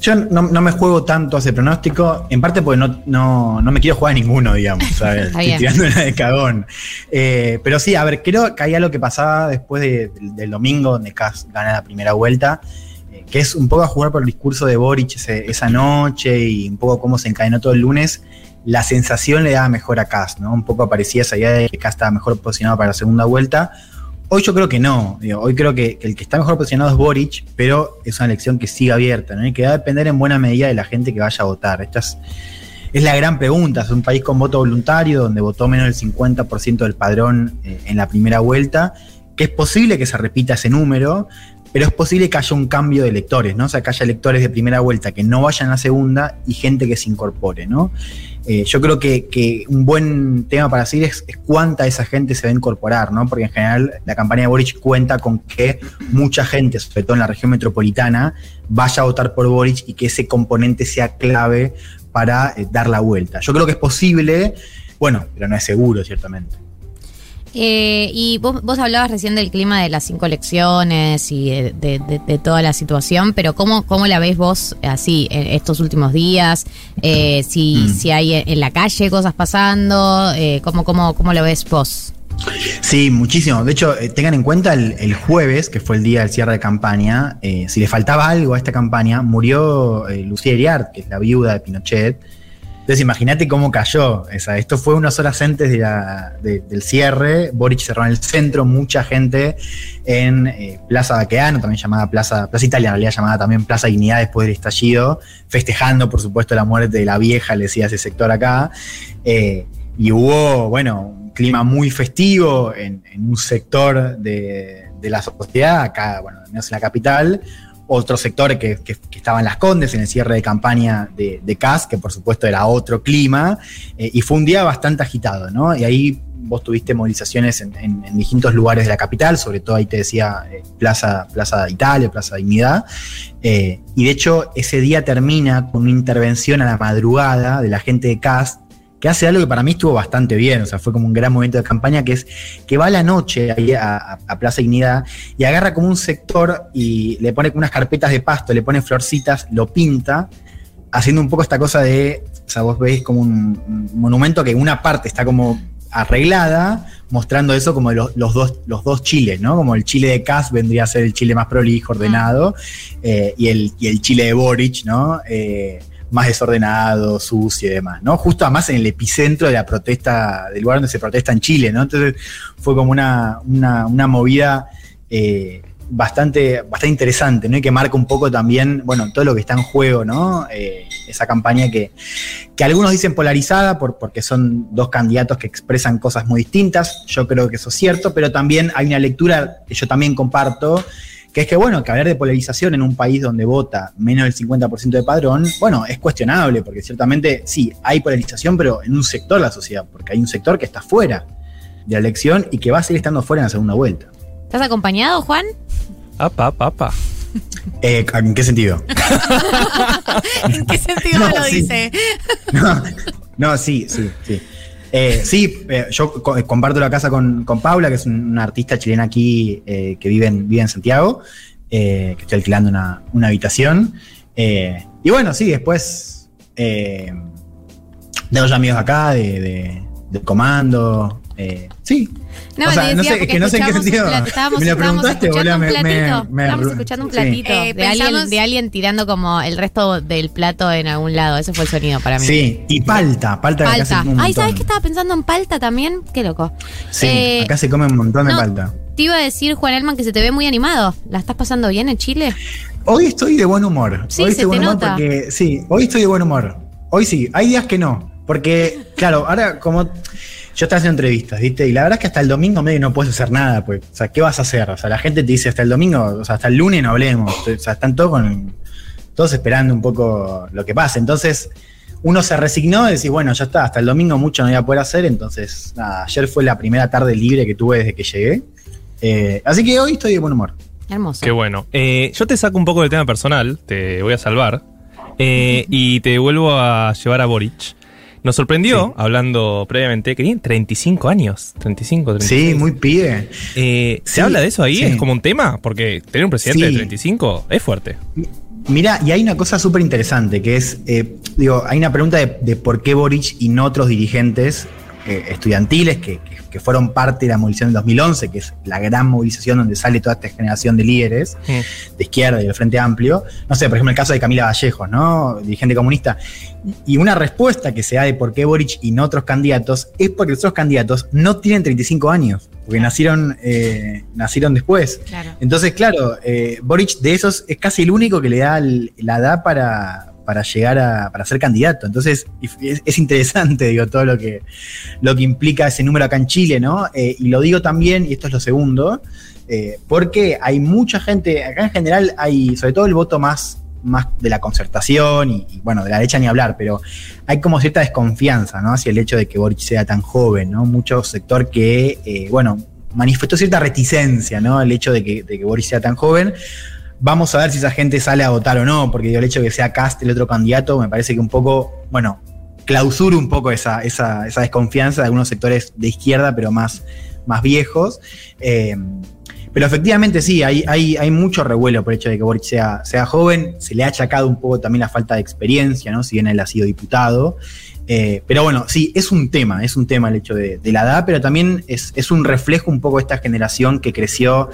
yo no, no me juego tanto a ese pronóstico, en parte porque no, no, no me quiero jugar a ninguno, digamos, (laughs) ¿sabes? Estoy tirando una de cagón. Eh, pero sí, a ver, creo que hay algo que pasaba después de- del, del domingo, donde Kass gana la primera vuelta, eh, que es un poco a jugar por el discurso de Boric ese- esa noche y un poco cómo se encadenó todo el lunes. La sensación le daba mejor a Kass, ¿no? Un poco aparecía esa idea de que Kass estaba mejor posicionado para la segunda vuelta. Hoy yo creo que no. hoy creo que, el que está mejor posicionado es Boric, pero es una elección que sigue abierta, ¿no? Y que va a depender en buena medida de la gente que vaya a votar. Esta es, es la gran pregunta. Es un país con voto voluntario, donde votó menos del 50% del padrón eh, en la primera vuelta, que es posible que se repita ese número, pero es posible que haya un cambio de electores, ¿no? O sea, que haya electores de primera vuelta que no vayan a la segunda y gente que se incorpore, ¿no? Eh, yo creo que, un buen tema para seguir es, cuánta esa gente se va a incorporar, ¿no? Porque en general la campaña de Boric cuenta con que mucha gente, sobre todo en la región metropolitana, vaya a votar por Boric y que ese componente sea clave para eh, dar la vuelta. Yo creo que es posible, bueno, pero no es seguro, ciertamente. Eh, y vos, vos hablabas recién del clima de las cinco elecciones y de, de- de- de toda la situación, pero ¿cómo, cómo la ves vos así en estos últimos días? Eh, si, Mm. si hay en la calle cosas pasando, eh, ¿cómo, cómo, ¿cómo lo ves vos? Sí, muchísimo. De hecho, eh, tengan en cuenta el, el jueves, que fue el día del cierre de campaña, eh, si le faltaba algo a esta campaña, murió eh, Lucía Iriart, que es la viuda de Pinochet. Entonces, imagínate cómo cayó. esto fue unas horas antes del cierre. Boric cerró en el centro, mucha gente en eh, Plaza Baqueano, también llamada Plaza, Plaza Italia, en realidad llamada también Plaza Dignidad después del estallido, festejando, por supuesto, la muerte de la vieja, le decía ese sector acá. Eh, y hubo, bueno, un clima muy festivo en, un sector de, de la sociedad, acá, bueno, no es en la capital, otro sector que, que, estaba en Las Condes, en el cierre de campaña de, de CAS, que por supuesto era otro clima, eh, y fue un día bastante agitado, ¿no? Y ahí vos tuviste movilizaciones en distintos lugares de la capital, sobre todo ahí te decía eh, Plaza, Plaza Italia, Plaza Dignidad, eh, y de hecho ese día termina con una intervención a la madrugada de la gente de CAS, que hace algo que para mí estuvo bastante bien, o sea, fue como un gran momento de campaña, que es que va a la noche ahí a, a- a Plaza Dignidad y agarra como un sector y le pone como unas carpetas de pasto, le pone florcitas, lo pinta, haciendo un poco esta cosa de, o sea, vos veis como un, monumento que una parte está como arreglada, mostrando eso como los, los dos, los dos chiles, ¿no? Como el chile de Kass vendría a ser el chile más prolijo, ordenado, eh, y, el, y el chile de Boric, ¿no? Eh, más desordenado, sucio y demás, ¿no? Justo además en el epicentro de la protesta, del lugar donde se protesta en Chile, ¿no? Entonces fue como una, una, una movida eh, bastante, bastante interesante, ¿no? Y que marca un poco también, bueno, todo lo que está en juego, ¿no? Eh, esa campaña que, que algunos dicen polarizada por, porque son dos candidatos que expresan cosas muy distintas, yo creo que eso es cierto, pero también hay una lectura que yo también comparto, que es que, bueno, que hablar de polarización en un país donde vota menos del 50% de padrón, bueno, es cuestionable, porque ciertamente sí, hay polarización, pero en un sector de la sociedad, porque hay un sector que está fuera de la elección y que va a seguir estando fuera en la segunda vuelta. ¿Estás acompañado, Juan? Apa, apa, apa. (laughs) Eh, ¿En qué sentido? (laughs) ¿En qué sentido (laughs) No, lo sí. dice? No, no, sí, sí, sí. Eh, sí, eh, yo eh, comparto la casa con, con Paula, que es un- una artista chilena aquí eh, que vive en, vive en Santiago, que estoy alquilando una, una habitación. Y bueno, sí, después tengo ya amigos acá de, de- del comando. Eh, sí. No, O sea, te no decía sé, que no sé en qué sentido. plato, estábamos, me lo preguntaste, escuchando boludo, un me- me- platito. me- estábamos escuchando un sí. platito Eh, de, alguien, pensamos- de alguien tirando como el resto del plato en algún lado. Ese fue el sonido para mí. Sí, y palta, palta, que acá se Palta. come un Ay. ¿sabes que estaba pensando en palta también? Qué loco. Sí, Eh, acá se come un montón de no, palta. Te iba a decir, Juan Elman, que se te ve muy animado. ¿La estás pasando bien en Chile? Hoy estoy de buen humor. Sí, hoy se estoy de buen humor nota. porque. Sí, hoy estoy de buen humor. Hoy sí, hay días que no. Porque, claro, ahora como. Yo estaba haciendo entrevistas, ¿viste? Y la verdad es que hasta el domingo medio no puedes hacer nada, pues. O sea, ¿qué vas a hacer? O sea, la gente te dice hasta el domingo, o sea, hasta el lunes no hablemos. O sea, están todos con. Todos esperando un poco lo que pase. Entonces, uno se resignó y decís, bueno, ya está, hasta el domingo mucho no voy a poder hacer. Entonces, nada, ayer fue la primera tarde libre que tuve desde que llegué. Eh, así que hoy estoy de buen humor. Hermoso. Qué bueno. Eh, yo te saco un poco del tema personal, te voy a salvar. eh, y te vuelvo a llevar a Boric. Nos sorprendió, hablando previamente, que tiene 35 años. 35, 36. Sí, muy pibe. Eh, ¿Se Sí, habla de eso ahí? sí. ¿Es como un tema? Porque tener un presidente de 35 es fuerte. Mira, y hay una cosa súper interesante que es, eh, digo, hay una pregunta de, de por qué Boric y no otros dirigentes eh, estudiantiles que, que- que fueron parte de la movilización del 2011, que es la gran movilización donde sale toda esta generación de líderes de izquierda y del Frente Amplio. No sé, por ejemplo, el caso de Camila Vallejos, ¿no? Dirigente comunista. Y una respuesta que se da de por qué Boric y no otros candidatos es porque los otros candidatos no tienen 35 años, porque nacieron, eh, nacieron después. Claro. Entonces, claro, eh, Boric de esos es casi el único que le da el- la edad para, para llegar a para ser candidato. Entonces, es, es interesante, (laughs) digo, todo lo que, lo que implica ese número acá en Chile, ¿no? Eh, y lo digo también, y esto es lo segundo, eh, porque hay mucha gente, acá en general hay, sobre todo el voto más, más de la concertación y, bueno, de la derecha ni hablar, pero hay como cierta desconfianza, ¿no? Hacia el hecho de que Boric sea tan joven, ¿no? Mucho sector que, eh, bueno, manifestó cierta reticencia, ¿no? El hecho de que, de que Boris sea tan joven. Vamos a ver si esa gente sale a votar o no, porque el hecho de que sea Cast el otro candidato me parece que un poco, bueno, clausura un poco esa, esa, esa desconfianza de algunos sectores de izquierda, pero más, más viejos. Eh, pero efectivamente sí, hay, hay, hay mucho revuelo por el hecho de que Boric sea, sea joven. Se le ha achacado un poco también la falta de experiencia, ¿no? Si bien él ha sido diputado. Eh, pero bueno, sí, es un tema, es un tema el hecho de, la edad, pero también es, es un reflejo un poco de esta generación que creció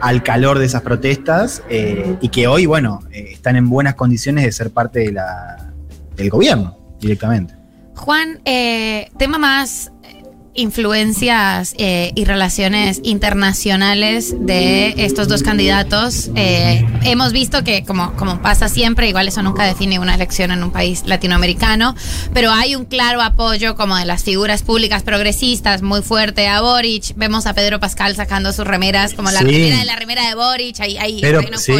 al calor de esas protestas eh, y que hoy, bueno, eh, están en buenas condiciones de ser parte de la, del gobierno directamente. Juan, tema más influencias eh, y relaciones internacionales de estos dos candidatos. Eh, hemos visto que, como, como pasa siempre, igual eso nunca define una elección en un país latinoamericano, pero hay un claro apoyo como de las figuras públicas progresistas muy fuerte a Boric. Vemos a Pedro Pascal sacando sus remeras, como la Sí. remera de la remera de Boric, hay, hay, Pero hay una sí.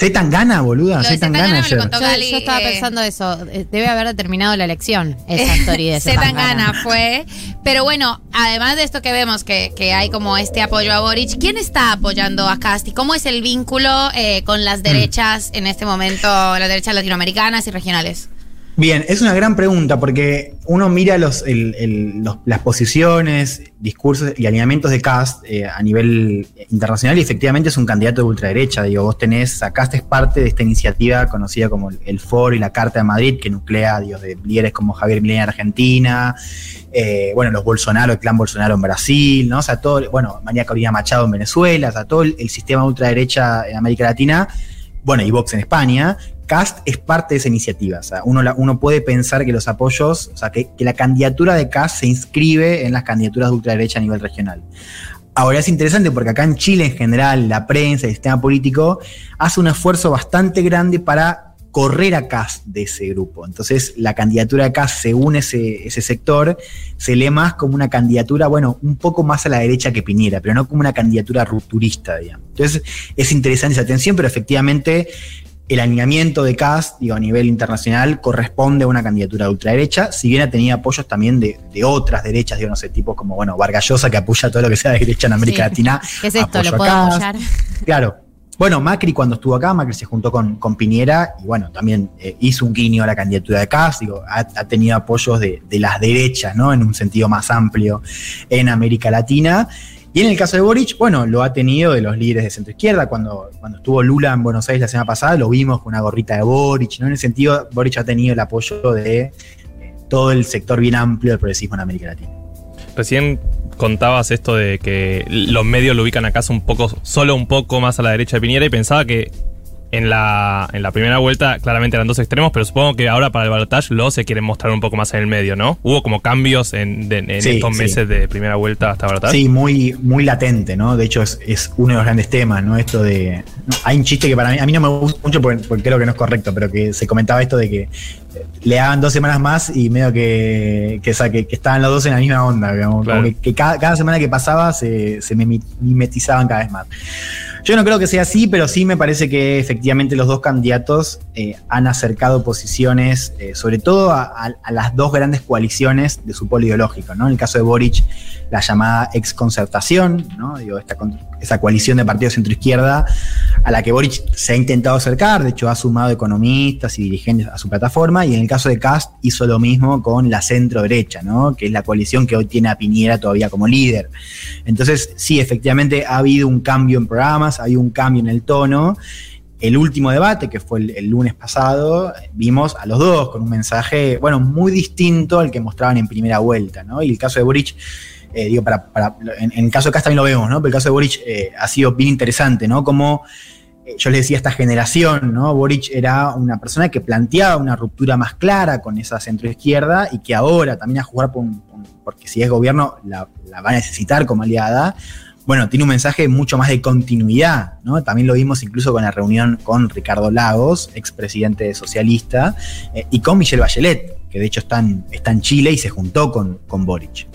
Se tan gana, boluda, se tan gana Yo, estaba eh, pensando eso. Debe haber determinado la elección, esa (laughs) story de Se tan gana fue. Pero bueno, además de esto que vemos que, que hay como este apoyo a Boric, ¿quién está apoyando a Casti? ¿Cómo es el vínculo eh, con Mm. las derechas en este momento, las derechas latinoamericanas y regionales? Bien, es una gran pregunta porque uno mira los, el- el- los- las posiciones, discursos y alineamientos de Cast eh, a nivel internacional y efectivamente es un candidato de ultraderecha. Digo, vos tenés, a Cast es parte de esta iniciativa conocida como el Foro y la Carta de Madrid que nuclea digo, de líderes como Javier Milei en Argentina, eh, bueno, los Bolsonaro, el clan Bolsonaro en Brasil, ¿no? O sea, todo, bueno, María Corina Machado en Venezuela, o sea, todo el, el sistema ultraderecha en América Latina, bueno, y Vox en España. Cast es parte de esa iniciativa. Uno, uno puede pensar que los apoyos, o sea, que, la candidatura de Cast se inscribe en las candidaturas de ultraderecha a nivel regional. Ahora es interesante porque acá en Chile en general, la prensa, el sistema político, hace un esfuerzo bastante grande para correr a Kass de ese grupo. Entonces, la candidatura de Kass, según ese, ese sector, se lee más como una candidatura, bueno, un poco más a la derecha que Piñera, pero no como una candidatura rupturista, digamos. Entonces, es interesante esa tensión, pero efectivamente el alineamiento de Kass, digo, a nivel internacional, corresponde a una candidatura de ultraderecha, si bien ha tenido apoyos también de, de otras derechas, digo, no sé, tipos como, bueno, Vargallosa, que apoya todo lo que sea de derecha en América Sí. Latina. (laughs) ¿Qué es esto? ¿Lo puedo apoyar? (laughs) Claro. Bueno, Macri cuando estuvo acá, Macri se juntó con, con Piñera y bueno, también eh, hizo un guiño a la candidatura de Kass, digo, ha, ha tenido apoyos de, de las derechas, ¿no? En un sentido más amplio en América Latina. Y en el caso de Boric, bueno, lo ha tenido de los líderes de centro izquierda. Cuando, cuando estuvo Lula en Buenos Aires la semana pasada, lo vimos con una gorrita de Boric, ¿no? En el sentido, Boric ha tenido el apoyo de eh, todo el sector bien amplio del progresismo en América Latina. Recién contabas esto de que los medios lo ubican acaso un poco, solo un poco más a la derecha de Piñera y pensaba que en la, en la primera vuelta claramente eran dos extremos, pero supongo que ahora para el balotaje lo se quieren mostrar un poco más en el medio, ¿no? Hubo como cambios en, de- en Sí, estos sí. meses de primera vuelta hasta balotaje. Sí, muy, muy latente, ¿no? De hecho, es, es uno de los grandes temas, ¿no? Esto de. no, hay un chiste que para mí, a mí no me gusta mucho porque, porque creo que no es correcto, pero que se comentaba esto de que le hagan dos semanas más y medio que, que, o sea, que- que estaban los dos en la misma onda, digamos. Claro. Como que, cada, cada semana que pasaba se, se mimetizaban cada vez más. Yo no creo que sea así, pero sí me parece que efectivamente los dos candidatos eh, han acercado posiciones, eh, sobre todo a, a- a las dos grandes coaliciones de su polo ideológico. ¿no? En el caso de Boric, la llamada exconcertación, ¿no? Digo, esta, esa coalición de partidos centroizquierda a la que Boric se ha intentado acercar, de hecho ha sumado economistas y dirigentes a su plataforma, y en el caso de Cast hizo lo mismo con la centro derecha, que es la coalición que hoy tiene a Piñera todavía como líder. Entonces, sí, efectivamente ha habido un cambio en programas, ha habido un cambio en el tono. El último debate, que fue el, el lunes pasado, vimos a los dos con un mensaje, bueno, muy distinto al que mostraban en primera vuelta, ¿no? Y el caso de Boric, eh, digo, para, para- en, el caso de Cast también lo vemos, ¿no? Pero el caso de Boric eh, ha sido bien interesante, ¿no? Como eh, yo les decía, esta generación, ¿no? Boric era una persona que planteaba una ruptura más clara con esa centroizquierda y que ahora también a jugar por un- por un- porque si es gobierno la, va a necesitar como aliada. Bueno, tiene un mensaje mucho más de continuidad, ¿no? También lo vimos incluso con la reunión con Ricardo Lagos, expresidente socialista, y con Michelle Bachelet, que de hecho está en, está en Chile y se juntó con, con Boric.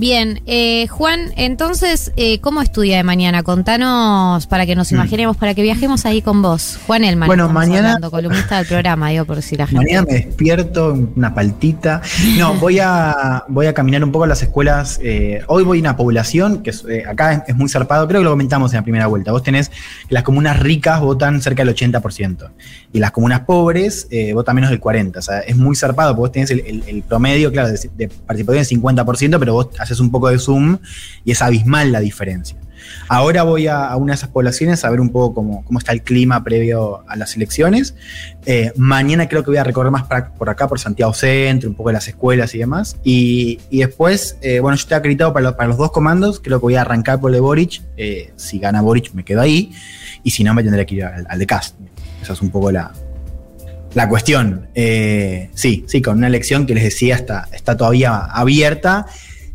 Bien, eh, Juan, entonces, eh, ¿cómo estudia de mañana? Contanos para que nos Mm. imaginemos, para que viajemos ahí con vos. Juan Elman, Bueno, mañana- hablando, columnista del programa, digo, por si la gente... Mañana me despierto, una paltita. No, voy a, voy a caminar un poco a las escuelas. eh, hoy voy a una población que es, eh, acá es, es muy zarpado, creo que lo comentamos en la primera vuelta. Vos tenés que las comunas ricas votan cerca del 80% y las comunas pobres eh, votan menos del 40%. O sea, es muy zarpado porque vos tenés el, el- el promedio, claro, de, de participación del 50%, pero vos haces un poco de zoom y es abismal la diferencia. Ahora voy a, una de esas poblaciones a ver un poco cómo, cómo está el clima previo a las elecciones. Eh, mañana creo que voy a recorrer más por acá, por Santiago Centro, un poco de las escuelas y demás. Y, y después, eh, bueno, yo estoy acreditado para, para los dos comandos. Creo que voy a arrancar por el de Boric. Eh, si gana Boric, me quedo ahí. Y si no, me tendré que ir al, de Cast. Esa es un poco la, la cuestión. Sí, sí, con una elección que les decía está, está todavía abierta.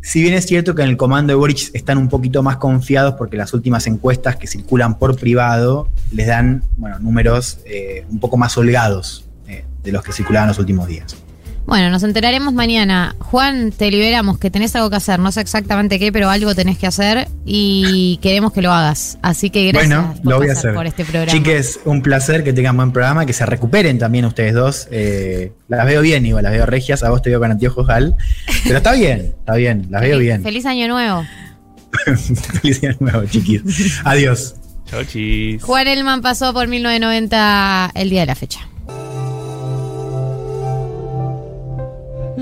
Si bien es cierto que en el comando de Boric están un poquito más confiados porque las últimas encuestas que circulan por privado les dan bueno, números eh, un poco más holgados eh, de los que circulaban los últimos días. Bueno, nos enteraremos mañana. Juan, te liberamos, que tenés algo que hacer. No sé exactamente qué, pero algo tenés que hacer y queremos que lo hagas. Así que gracias bueno, por lo voy a hacer. por este programa. Chiques, un placer que tengan buen programa, que se recuperen también ustedes dos. Eh, las veo bien, igual, las veo regias. A vos te veo con anteojos, Gal. Pero está bien, está bien, las veo bien. Feliz año nuevo. (laughs) Feliz año nuevo, chiquis. Adiós. Chau, chis. Juan Elman pasó por 1990 el día de la fecha.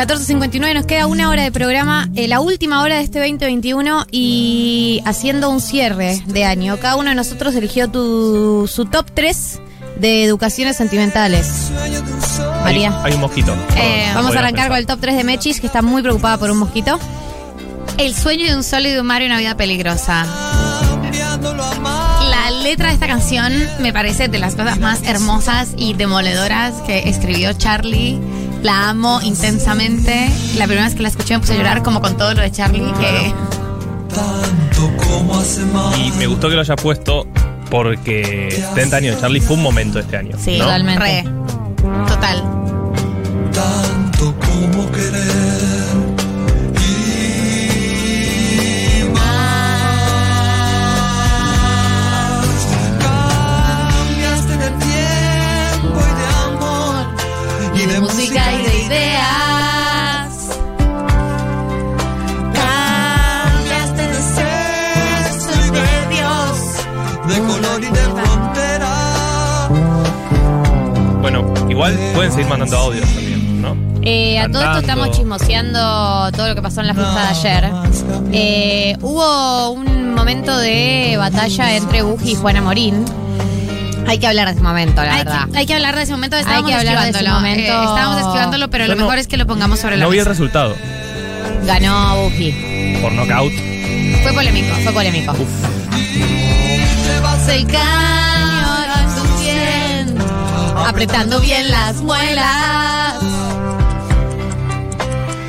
14.59, nos queda una hora de programa, eh, la última hora de este 2021 y haciendo un cierre de año. Cada uno de nosotros eligió tu, su top 3 de educaciones sentimentales. María. Hay, hay un mosquito. Eh, vamos a arrancar con el top 3 de Mechis, que está muy preocupada por un mosquito. El sueño de un solo y de un mar y una vida peligrosa. La letra de esta canción me parece de las cosas más hermosas y demoledoras que escribió Charlie. La amo intensamente. La primera vez que la escuché me puse a llorar como con todo lo de Charlie. Que Y me gustó que lo haya puesto porque 70 años de Charlie fue un momento este año. Sí, ¿no? totalmente. re. Total. Tanto como querer. Música y de ideas. Cambiaste de sexo y de Dios. De color y de frontera. Bueno, igual pueden seguir mandando audios también, ¿no? Eh, a todo esto estamos chismoseando todo lo que pasó en la fiesta de ayer. Eh, hubo un momento de batalla entre Buji y Juana Morín. Hay que hablar de ese momento, la Hay verdad. que, hay que hablar de ese momento. Estábamos que hablar de ese esquivándolo. momento. Eh, estábamos esquivándolo, pero Yo lo no- mejor es que lo pongamos sobre la No vi el mesa. resultado. Ganó Buji. Por knockout. Fue polémico. Fue polémico. el cañón tu piel, apretando bien las muelas.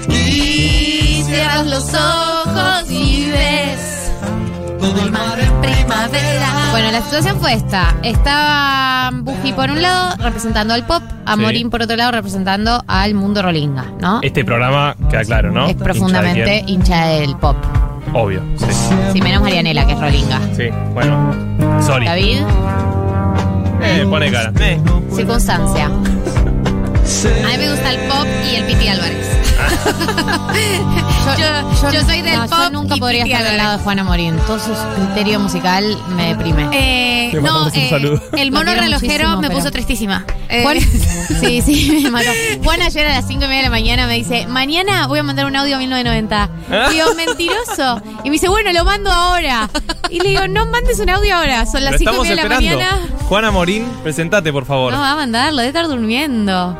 Y cierras los ojos y ves todo el mar en primavera. Bueno, la situación fue esta. Estaba Buji por un lado representando al pop, a Sí. Morín por otro lado representando al mundo rolinga, ¿no? Este programa queda claro, ¿no? es profundamente Hincha de hincha del pop. Obvio, sí. Si menos Marianela, que es rolinga. Sí, bueno. Sorry. David, Eh, pone cara. Eh. circunstancia. A mí me gusta el pop y el Piti Álvarez. (laughs) yo, yo soy del no, pop. Yo nunca y podría estar del Álvarez. lado de Juana Morín. Todo su criterio musical me deprime. Eh, no, eh, saludo. el mono relojero me pero- puso tristísima. Eh, Juan, (laughs) sí, sí, me mató. Juan ayer a las 5 y media de la mañana me dice, mañana voy a mandar un audio a 1990. Y digo, mentiroso. Y me dice, bueno, lo mando ahora. Y le digo, no mandes un audio ahora. Son las Lo 5 y media de la mañana. Juana Morín, presentate, por favor. No va a mandarlo, debe estar durmiendo.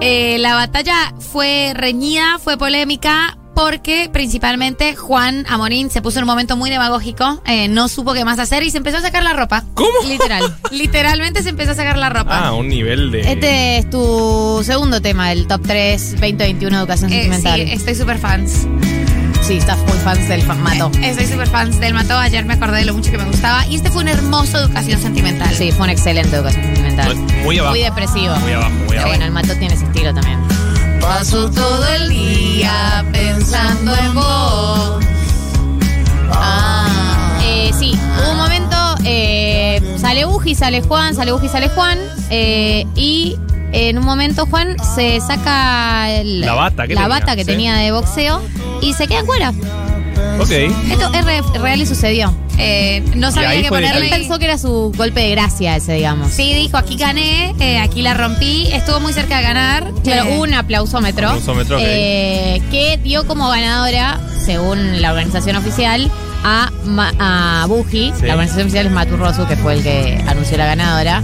Eh, la batalla fue reñida, fue polémica. Porque principalmente Juan Amorín se puso en un momento muy demagógico, eh, no supo qué más hacer y se empezó a sacar la ropa. ¿Cómo? Literal. (laughs) Literalmente se empezó a sacar la ropa. Ah, un nivel de. Este es tu segundo tema del top 3 2021 Educación Eh, Sentimental. sí, estoy súper fans. Sí, estás muy fans del. Eh, (laughs) Estoy súper fans del Mató. Ayer me acordé de lo mucho que me gustaba. Y este fue un hermoso educación sentimental. Sí, fue una excelente Educación Sentimental. Muy abajo. Muy depresivo. Muy abajo, muy Pero abajo. bueno, el mato tiene ese estilo también. Paso todo el día pensando en vos. Ah. Eh, sí, hubo un momento, eh, sale Buji, sale Juan, sale Buji, sale Juan, eh, y en un momento Juan se saca el- La bata que la tenía, bata que sí. tenía de boxeo y se queda en cuera. Ok. Esto es re- real y sucedió. Eh, no sabía ahí qué fue Él ponerle. pensó que era su golpe de gracia ese, digamos. Sí, dijo, aquí gané, eh, aquí la rompí. Estuvo muy cerca de ganar. Claro, hubo un aplausómetro, Aplausómetro, ok. eh, que dio como ganadora, según la organización oficial, a, Ma- a Buji. Sí. La organización oficial es Maturrosu, que fue el que anunció la ganadora.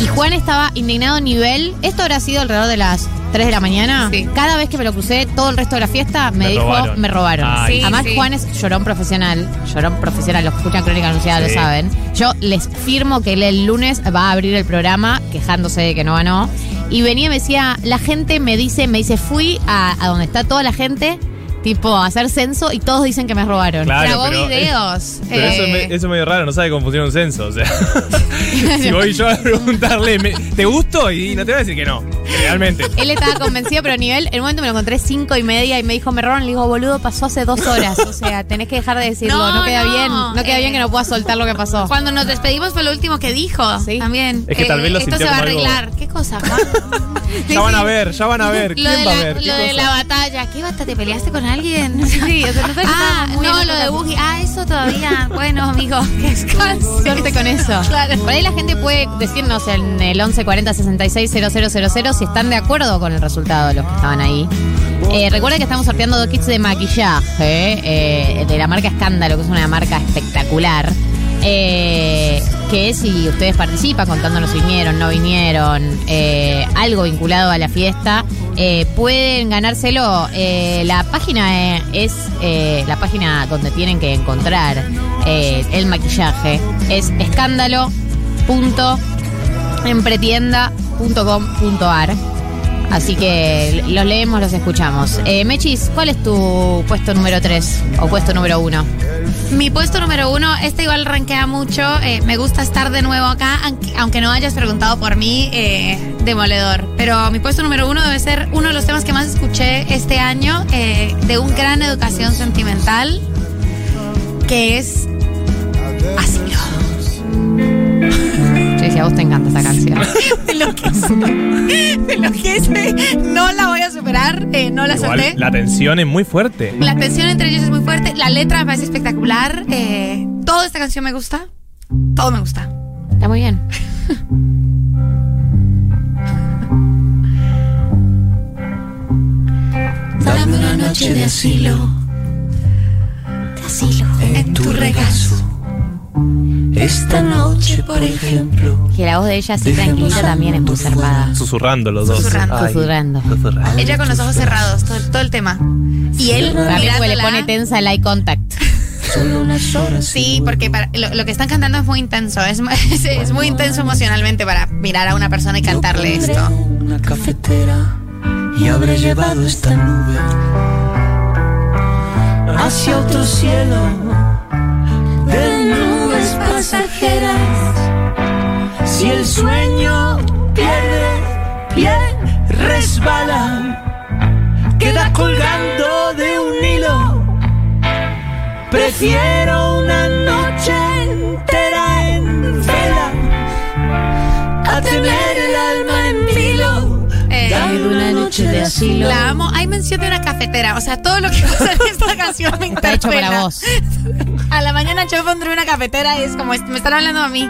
Y Juan estaba indignado a nivel. Esto habrá sido alrededor de las 3 de la mañana. Sí. Cada vez que me lo crucé, todo el resto de la fiesta, me, Me dijo, robaron. me robaron. Ay. Sí, Además, sí. Juan es llorón profesional. Llorón profesional, los que escuchan Crónica Anunciada Sí. lo saben. Yo les firmo que él el lunes va a abrir el programa quejándose de que no ganó. Y venía y me decía, la gente me dice, me dice, fui a, a donde está toda la gente, tipo, hacer censo y todos dicen que me robaron. Claro, grabó pero- videos. Pero eso, es eh, me- eso es medio raro, no sabe cómo funciona un censo. O sea, (laughs) si voy yo a preguntarle, ¿me- ¿te gustó? Y no te va a decir que no, realmente. Él estaba convencido, pero a nivel, en un momento me lo encontré cinco y media y me dijo, me robaron. Le digo, boludo, pasó hace dos horas. O sea, tenés que dejar de decirlo. No, No, queda no, bien. No queda eh, bien que no puedas soltar lo que pasó. Cuando nos despedimos fue lo último que dijo. Sí. También. Es que tal vez lo Esto se va a algo- arreglar. ¿Qué cosa, Juan? Ya van a ver, ya van a ver. Lo ¿Quién de, va a ver? ¿Qué lo de cosa? la batalla. ¿Qué bata? ¿Te peleaste con alguien? (laughs) Sí, o sea, nosotros Ah, muy no, lo de. Buji. Ah, eso todavía. Bueno, amigo, (laughs) que descanse. Suerte con eso. Claro. Por ahí la gente puede decirnos en el 1140 66 000 primero si están de acuerdo con el resultado de los que estaban ahí. Eh, recuerden que estamos sorteando dos kits de maquillaje eh, de la marca Escándalo, que es una marca espectacular. Eh, que si ustedes participan contándonos si vinieron, no vinieron, eh, algo vinculado a la fiesta, eh, pueden ganárselo. Eh, la página es la página donde tienen que encontrar el maquillaje. Es escándalo.empretienda.com.ar. Así que los leemos, los escuchamos. Eh, Mechis, ¿cuál es tu puesto número 3 o puesto número 1? Mi puesto número uno, este igual rankea mucho. eh, me gusta estar de nuevo acá, aunque, aunque no hayas preguntado por mí, eh, demoledor. Pero mi puesto número uno debe ser uno de los temas que más escuché este año, eh, de un gran educación sentimental, que es Asilo. Sí, a vos te encanta esta canción. (laughs) Me enloquece. Me enloquece. No la voy a superar, eh, no la Igual, solté. la tensión es muy fuerte. La tensión entre ellos es muy fuerte. La letra me parece espectacular. Eh, toda esta canción me gusta. Todo me gusta. Está muy bien. Dame una noche de asilo. De asilo. En tu regazo. Esta noche, por ejemplo. Que la voz de ella así tranquilita también es muy zarpada. Susurrando los dos. Susurrando. Ay, Susurrando. susurrando. Ella con los ojos cerrados, todo, todo el tema. Y él También porque le mirándola. pone tensa el eye contact. Sí, porque para- lo, lo que están cantando es muy intenso. Es, mu- (laughs) es, es muy intenso emocionalmente para mirar a una persona y cantarle esto. pondré Una cafetera y habré llevado esta nube hacia otro cielo pasajeras. Si el sueño pierde pie, resbala, queda colgando de un hilo. Prefiero una noche entera en vela a tener el alma. Una noche de asilo. La amo. Hay mención de una cafetera. O sea, todo lo que pasa en esta (laughs) canción me Está hecho interpela. para vos. A la mañana yo pondré una cafetera y es como, me están hablando a mí.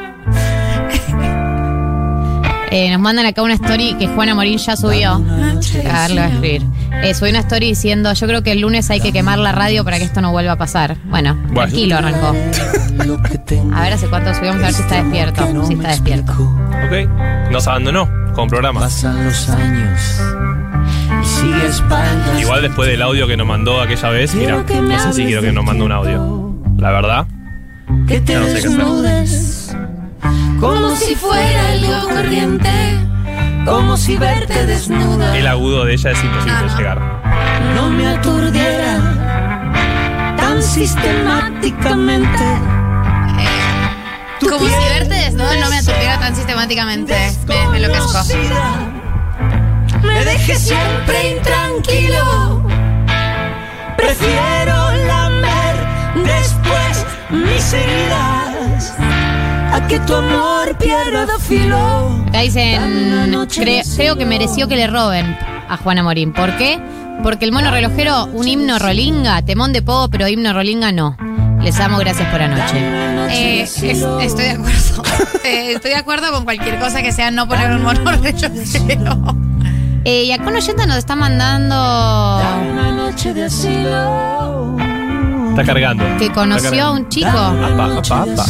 Eh, nos mandan acá una story que Juana Morín ya subió. A ver, le voy a escribir. Eh, subió una story diciendo, yo creo que el lunes hay que quemar la radio para que esto no vuelva a pasar. Bueno, Bueno. tranquilo arrancó. Lo A ver hace cuánto subimos, a ver si está despierto. Si está despierto. Ok. Nos abandonó con programa. Pasan los años y sigue espaldas. Igual después del audio que nos mandó aquella vez, mira, no sé si quiero que nos mande un audio. La verdad. que te Ya no sé desnudes como si fuera algo corriente, como si verte desnuda El agudo de ella es imposible de llegar. no me aturdiera tan sistemáticamente. Como si verte desnudo no me aturdiera tan sistemáticamente. Me, me enloquezco. Me deje siempre intranquilo. Prefiero lamer después mis heridas a que tu amor pierda filo. Acá dicen, "Cre- creo que mereció que le roben a Juana Morín. ¿Por qué? Porque el mono relojero, un himno rolinga, temón de pogo, pero himno rolinga no. Les amo, gracias por anoche. Eh, es- estoy de acuerdo. (laughs) Eh, estoy de acuerdo con cualquier cosa que sea no poner un mono relojero. Eh, y acá un oyente nos está mandando Una noche de asilo. Está cargando. que conoció a un chico. Apa, apa, apa.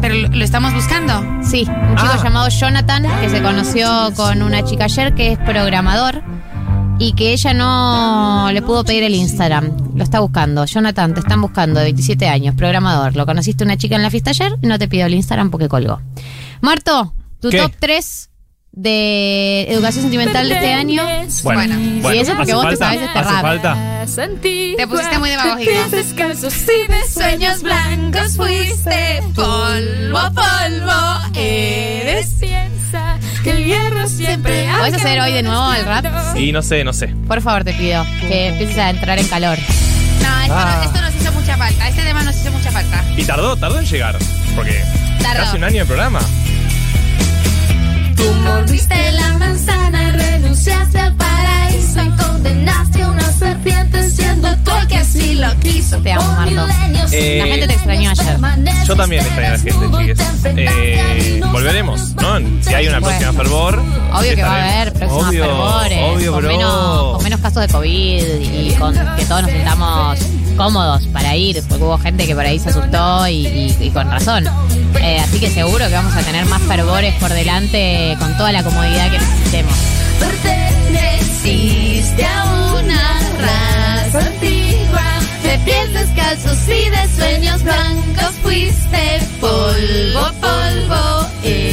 Pero lo, lo estamos buscando. Sí, un chico Ah. llamado Jonathan que se conoció con una chica ayer que es programador y que ella no le pudo pedir el Instagram. Lo está buscando. Jonathan, te están buscando, de 27 años, programador. Lo conociste una chica en la fiesta ayer y no te pidió el Instagram porque colgó. Marto, tu ¿Qué? top 3 de educación sentimental de este año. Bueno, Bueno. Y eso porque ¿hace vos te falta? sabés este ¿Hace rap. falta? Te pusiste muy demagógico. descalzos y de Sueños blancos fuiste polvo a polvo. Eres. piensa que el hierro siempre ¿Puedes hacer hoy de nuevo el rap? Y no sé, no sé. Por favor, te pido que empieces a entrar en calor. No, esto, Ah. no- esto nos hizo mucha falta. Este tema nos hizo mucha falta. Y tardó, tardó en llegar. Porque Tardó. casi un año de programa. Tú mordiste la manzana, renunciaste al paraíso y condenaste a una serpiente siendo tú el que así lo quiso. Te amo, Marto. Eh, La gente te extrañó ayer. Yo también extrañé a la gente, chiques. Eh, volver veremos, ¿no? Si hay una Bueno. próxima fervor. Obvio que va a haber próximos Obvio, fervores, Obvio, con, bro. menos, con menos casos de COVID y con que todos nos sintamos cómodos para ir, porque hubo gente que por ahí se asustó y, y- y con razón. Eh, así que seguro que vamos a tener más fervores por delante con toda la comodidad que necesitemos. Perteneciste a una raza antigua de pies descalzos y de sueños blancos fuiste polvo, polvo, piensa.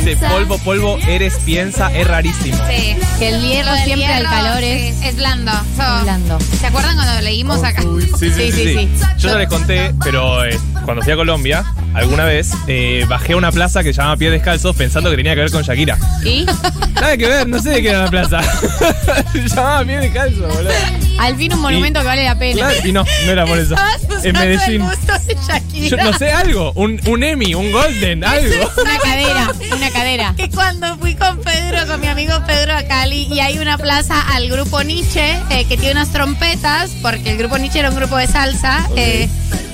Ese polvo, polvo, eres, piensa, es rarísimo. Sí. Que el hierro siempre al calor sí, es blando. So, blando. ¿Se acuerdan cuando leímos acá? Sí, sí, sí. sí. Yo ya les conté, pero eh, cuando fui a Colombia, alguna vez, eh, bajé a una plaza que se llamaba Pies Descalzos pensando que tenía que ver con Shakira. ¿Y? Nada que ver, no sé de qué era la plaza. (laughs) se llamaba Pies Descalzos, boludo. Al fin un monumento que vale la pena. Claro, y no, no era por eso. En Medellín. el gusto de Shakira. Yo no sé, algo. Un, un Emmy, un Golden, algo. Una cadera, una cadera. (laughs) Que cuando fui con Pedro, con mi amigo Pedro a Cali, y hay una plaza al grupo Nietzsche eh, que tiene unas trompetas, porque el grupo Nietzsche era un grupo de salsa. eh,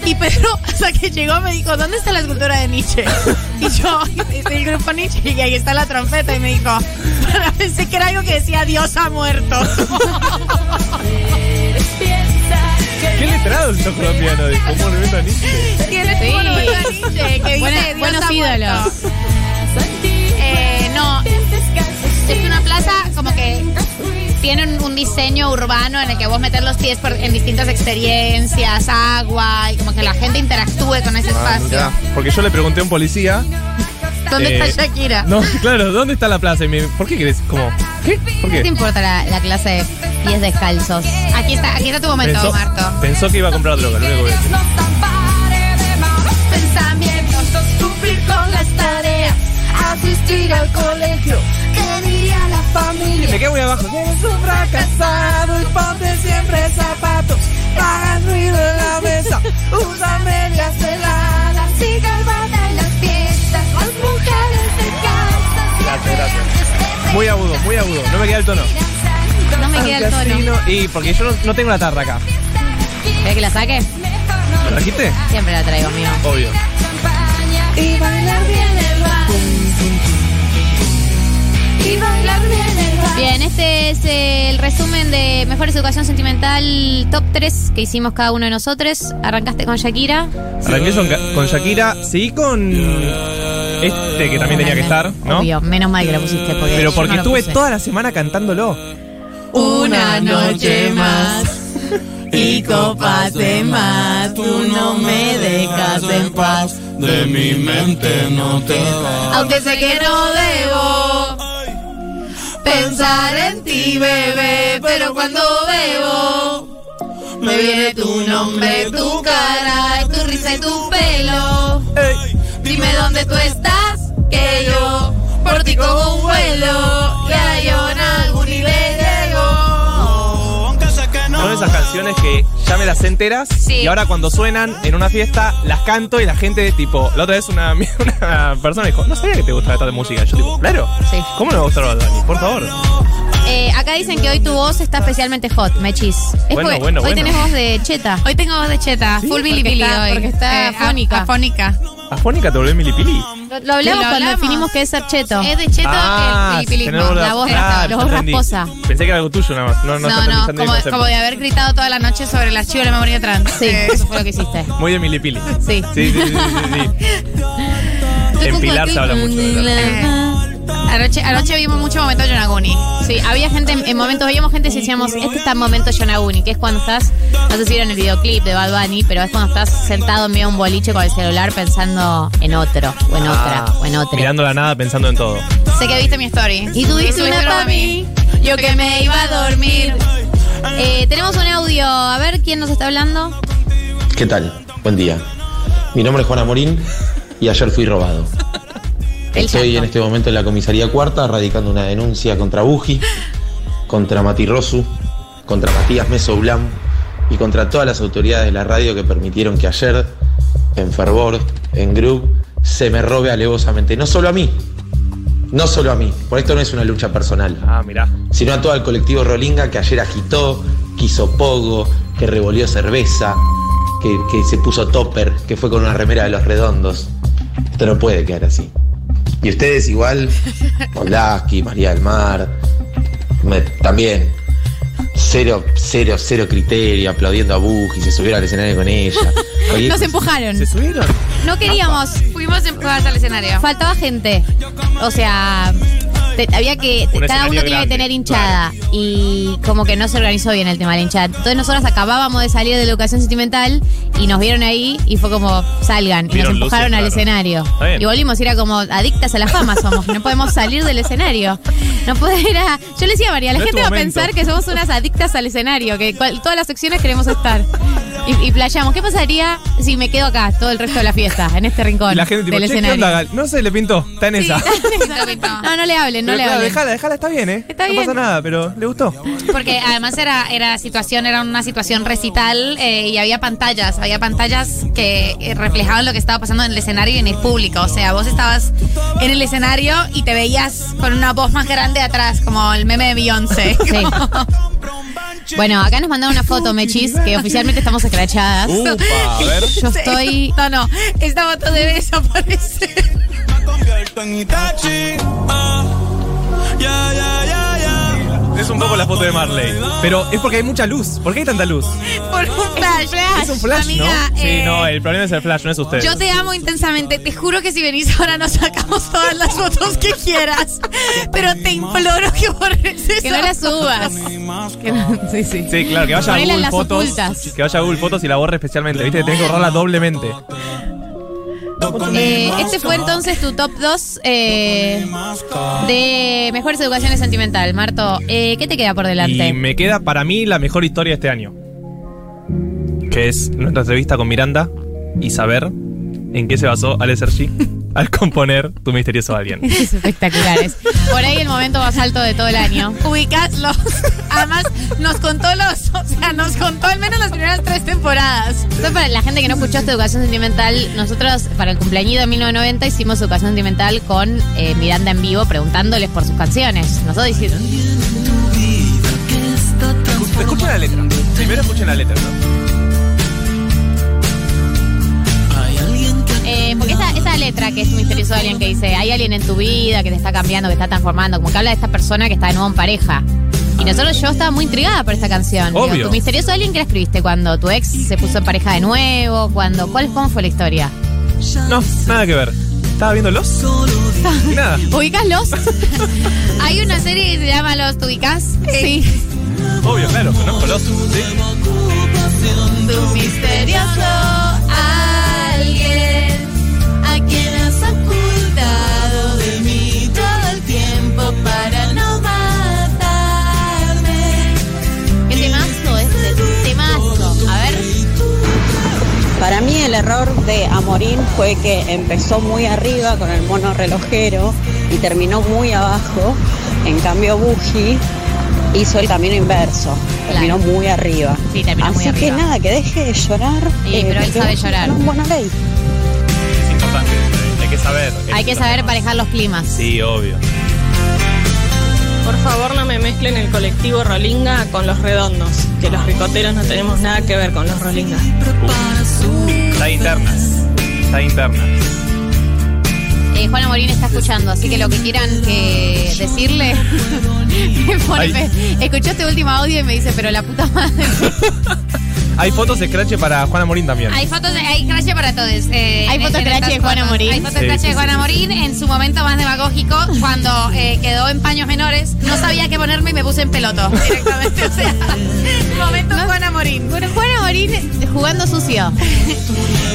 y Pedro, (laughs) hasta que llegó, me dijo: ¿Dónde está la escultura de Nietzsche? (laughs) Y yo, el grupo Nietzsche, y ahí está la trompeta. Y me dijo: Pensé que era algo que decía Dios ha muerto. Qué letrado estos colombianos. Dijo, un monumento a Nietzsche. ¿Quién Sí. a Nietzsche? Que dice Dios buenos ha ídolos. muerto. Eh, no, es una plaza como que tiene un, un diseño urbano en el que vos meter los pies por- en distintas experiencias, agua, y como que la gente interactúe con ese Ah, espacio. Porque yo le pregunté a un policía. ¿Dónde eh, está Shakira? No, (laughs) claro, ¿dónde está la plaza? Y me, ¿Por qué querés? Como, ¿qué? ¿Por ¿Qué te importa la, la clase de pies descalzos? Aquí está, aquí está tu momento, Pensó, Marto. pensó que iba a comprar droga, lo único que voy a decir. Asistir al colegio, que diría la familia. Me quedo muy abajo. Eres un fracasado y ponte siempre zapatos. Hagas ruido en la mesa, (laughs) usa medias heladas. Sigue el en las fiestas, las mujeres de casa. Gracias, gracias. Muy agudo, muy agudo. No me queda el tono. No me queda el tono. Y porque yo no, no tengo la tarra acá. ¿Querés que la saque? ¿La trajiste? Siempre la traigo, amigo. Obvio. Y bien este es el resumen de Mejores Educación Sentimental Top 3 que hicimos cada uno de nosotros. Arrancaste con Shakira. Arranqué con, con Shakira, seguí con este que también tenía que estar, ¿no? Obvio, menos mal que lo pusiste. Porque Pero yo porque no lo estuve puse. toda la semana cantándolo. Una noche más (laughs) y copas de más. Tú no me dejas en paz. De mi mente no te va. Aunque sé que no debo pensar en ti, bebé, pero cuando bebo me viene tu nombre, tu cara, tu risa y tu pelo. Dime dónde tú estás, que yo por ti cojo un vuelo esas canciones que ya me las enteras Sí. y ahora cuando suenan en una fiesta las canto y la gente tipo, la otra vez una, (laughs) una persona dijo, no sabía que te gustaba esta música. Yo digo, claro, Sí. ¿cómo no me va a gustar Bad Bunny? Por favor. Eh, acá dicen que hoy tu voz está especialmente hot, Mechis. Es Bueno, porque bueno, hoy bueno. tenés voz de cheta. Hoy tengo voz de cheta, full está- hoy. porque está a- afónica. afónica. Afónica te volvés milipili. Lo, lo hablamos Lo cuando hablamos. definimos que es ser cheto. Es de cheto Ah, el pilipilismo. tenés la voz- ah, la voz rasposa. Pensé que era algo tuyo nada más. No, no, No, no, como, de haber gritado toda la noche sobre el archivo de la memoria trans. Sí, Eh, eso fue lo que hiciste. Muy de milipili. Sí. Sí, sí, sí, sí, sí, sí. En Pilar se habla mucho de. Anoche, anoche vimos mucho momento Yonaguni. Sí, había gente, en- en momentos, veíamos gente y decíamos, este está en momento Yonaguni, que es cuando estás, no sé si vieron el videoclip de Bad Bunny, pero es cuando estás sentado en medio de un boliche con el celular pensando en otro, o en otra, Ah, o en otra. Mirando la nada pensando en todo. Sé que viste mi story. Y tú dices una para mí, yo que me iba a dormir. Eh, tenemos un audio, a ver quién nos está hablando. ¿Qué tal? Buen día. Mi nombre es Juan Amorín y ayer fui robado. El Estoy en este momento en la comisaría cuarta radicando una denuncia contra Buji, contra Mati Rosu, contra Matías Meso Blam y contra todas las autoridades de la radio que permitieron que ayer, en Fervor, en Group, se me robe alevosamente. No solo a mí, no solo a mí, por esto no es una lucha personal Ah, mirá. sino a todo el colectivo Rolinga que ayer agitó, que hizo pogo, que revolvió cerveza, que, que se puso topper, que fue con una remera de los redondos. Esto no puede quedar así. Y ustedes igual, Molaski, María del Mar, me- también. Cero, cero, cero criterio, aplaudiendo a Buji, se subieron al escenario con ella. (laughs) Nos empujaron. ¿Se subieron? No queríamos. Fuimos empujadas al escenario. Faltaba gente. O sea, te- había que. Cada uno tenía que tener hinchada. Y como que no se organizó bien el tema de la hinchada. Entonces nosotros acabábamos de salir de la educación sentimental y nos vieron ahí y fue como, salgan. Y nos luces, empujaron al claro. escenario. Está. Y volvimos, y era como adictas a la fama somos. No podemos salir del escenario. No puede, era. Yo le decía a María, la No gente va a pensar que somos unas adictas al escenario, que cual- todas las secciones queremos estar. Y, y playamos. ¿Qué pasaría si me quedo acá todo el resto de la fiesta, en este rincón Y la gente tipo, del che, ¿qué escenario? onda, Gal? No sé, le pintó. Está en esa. (laughs) No, no le hablen, no Pero le claro. Dejala, dejala, está bien, ¿eh? Está no bien. pasa nada, pero le gustó. Porque además era, era situación, era una situación recital eh, y había pantallas, había pantallas que eh, reflejaban lo que estaba pasando en el escenario y en el público. O sea, vos estabas en el escenario y te veías con una voz más grande atrás, como el meme de Beyoncé. (laughs) Sí. Bueno, acá nos mandaron una foto, Mechis, que oficialmente estamos escrachadas. Upa, a ver. (laughs) Yo estoy. No, no, esta foto debe desaparecer. (laughs) Es un poco la foto de Marley. Pero es porque hay mucha luz. ¿Por qué hay tanta luz? Por un flash. Es un flash, Amiga, ¿no? Sí, eh, no, el problema es el flash, no es usted. Yo te amo intensamente. Te juro que si venís ahora nos sacamos todas las fotos que quieras. Pero te imploro que borres eso. Que no la subas. No- sí, sí. Sí, claro, que vaya a Ponela Google las Fotos. ocultas. Que vaya a Google Fotos y la borre especialmente. Viste que tenés que borrarla doblemente. Eh, este fue entonces tu top 2 eh, de mejores educaciones sentimental. Marto, eh, ¿qué te queda por delante? Y me queda para mí la mejor historia de este año. Que es nuestra entrevista con Miranda y saber en qué se basó Ale Sergi (laughs) al componer Tu misterioso alguien. (laughs) Es espectacular. es por ahí el momento más alto de todo el año. Ubicaslos. Además, nos contó los. O sea, nos contó al menos las primeras tres temporadas. Entonces, para la gente que no escuchó esta educación sentimental, nosotros para el cumpleaños de 1990 hicimos educación sentimental con eh, Miranda en vivo preguntándoles por sus canciones. Nosotros hicimos. Escuchen la letra. Primero escuchen la letra, ¿no? Letra que es un misterioso alguien que dice, hay alguien en tu vida que te está cambiando, que está transformando, como que habla de esta persona que está de nuevo en pareja. Y nosotros yo estaba muy intrigada por esta canción. Digo, Obvio. tu misterioso alguien que la escribiste cuando tu ex se puso en pareja de nuevo, cuando ¿cuál cómo fue la historia? No, nada que ver. ¿Estaba viendo los? Y (laughs) nada. ¿Ubicas los? (laughs) Hay una serie que se llama Los ¿Tú ubicás? sí. Obvio, claro, conozco los. Sí. Tu misterioso alguien Para mí el error de Amorín fue que empezó muy arriba con el mono relojero y terminó muy abajo. En cambio Buji hizo el camino inverso, terminó muy arriba. Sí, terminó Así muy que arriba. nada, que deje de llorar. Sí, pero él sabe llorar. en buena ley. Es importante. Hay que saber. Hay que saber parejar los climas. Sí, obvio. Por favor, no me mezclen el colectivo Rolinga con los redondos, que los ricoteros no tenemos nada que ver con los Rolinga. Está interna. Está interna. Eh, Juana Morín está escuchando, así que lo que quieran que decirle. (laughs) me pone Escuchó este último audio y me dice, pero la puta madre. (laughs) Hay fotos de Scratch para Juana Morín también. Hay fotos, de, hay crash para todos. eh, Hay en- fotos en crash estas de Juana fotos. Morín. Hay fotos Sí, crash sí, de Juana sí. Morín en su momento más demagógico, (laughs) cuando eh, quedó en paños menores. No sabía qué ponerme y me puse en peloto (laughs) directamente. O sea, (laughs) momento Juana Morín. Bueno, Juana Morín jugando sucio.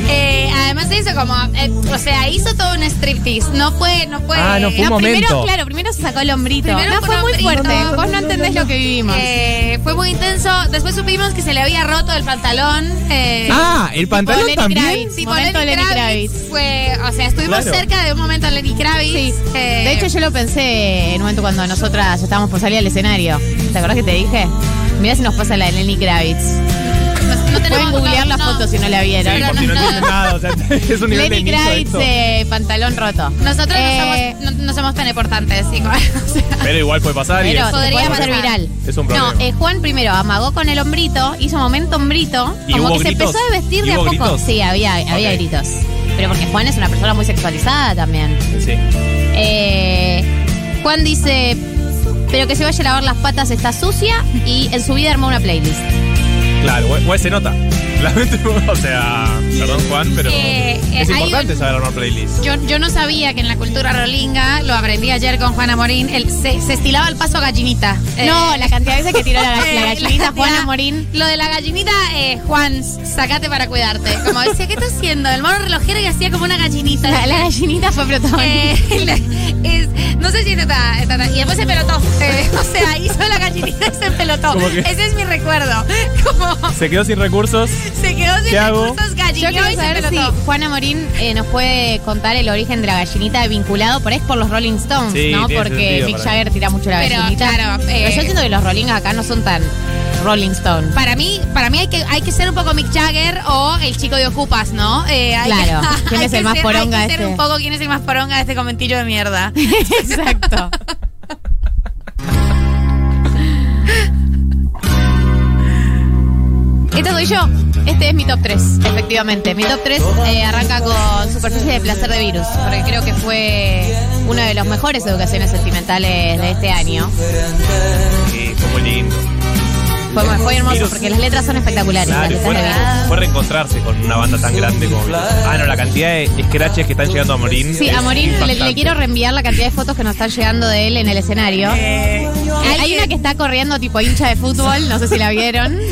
Eh, además de eso, como, eh, o sea, hizo todo un striptease. No fue, no fue. Ah, no fue un No, primero, momento. claro, primero se sacó el hombrito. Primero no, fue muy hombrito. fuerte. Vos no entendés lo que vivimos. Eh, fue muy intenso. Después supimos que se le había roto el pantalón. eh, Ah, el pantalón Lenny también. Kravitz. tipo momento Lenny Lenny Kravitz. Kravitz. Fue, o sea, estuvimos Claro. cerca de un momento en Lenny Kravitz. Sí. eh, De hecho, yo lo pensé en un momento cuando nosotras estábamos por salir al escenario. ¿Te acordás que te dije? Mirá si nos pasa la de Lenny Kravitz. No, no tenemos- Pueden googlear no, las no. fotos si no la vieron. Sí, por si no entienden (laughs) nada. O sea, (laughs) es un nivel Lenny Kravitz, eh, pantalón roto. Nosotros Eh, no, somos, no, no somos tan importantes. igual, (laughs) o sea, Pero igual puede pasar y Pero es, podría pasar. viral. es un No, problema. eh, Juan primero amagó con el hombrito, hizo momento hombrito, ¿Y como hubo que se gritos? empezó a vestir ¿Y de a poco. gritos? Sí, había, había gritos. Pero porque Juan es una persona muy sexualizada también. Sí. Juan dice, pero que se vaya a lavar las patas está sucia y en su vida armó una playlist. Claro, o- o se nota. (laughs) O sea, perdón Juan, pero Eh, eh, es importante un- saber armar playlist. Yo, yo no sabía que en la cultura rolinga, lo aprendí ayer con Juana Morín, el, se, se estilaba el paso a gallinita. No, la cantidad de veces que tiró la, la (laughs) Eh, gallinita cantidad- Juana Morín. Lo de la gallinita, eh, Juan, sacate para cuidarte. Como decía, ¿qué está haciendo? El mono relojero y hacía como una gallinita. La, la gallinita fue protagonista. Eh, (laughs) la- es- no sé si está, está- Y después se pelotó. Eh, o sea, hizo la gallinita y se pelotó. Que- Ese es mi recuerdo. Como Se quedó sin recursos. Se quedó sin recursos, Yo quiero y se saber si pelotó. Juana Morín eh, nos puede contar el origen de la gallinita vinculado por ahí es por los Rolling Stones, Sí, ¿no? tiene Porque sentido Mick para Jagger tira mucho la Pero, gallinita. claro, Pero eh, yo siento que los Rolling acá no son tan Rolling Stone. Para mí, para mí hay que, hay que ser un poco Mick Jagger o el chico de Ocupas, ¿no? Eh, hay Claro. que- (laughs) ¿Quién hay es que el más ser- poronga Hay de que ser este? un poco quién es el más poronga de este comentillo de mierda. (laughs) Exacto. (laughs) Esta soy yo. Este es mi top 3, efectivamente. Mi top 3 arranca con Superficie de Placer de Virus, porque creo que fue una de las mejores educaciones sentimentales de este año. Sí, fue muy lindo. Fue, fue hermoso, Virus. porque las letras son espectaculares. Claro, letras fue, de Virus. fue reencontrarse con una banda tan grande como. Ah, no, la cantidad de scratches que están llegando a Morín. Sí, a Morín le quiero reenviar la cantidad de fotos que nos están llegando de él en el escenario. Eh, Hay, hay una que está corriendo tipo hincha de fútbol, no sé si la vieron. (laughs)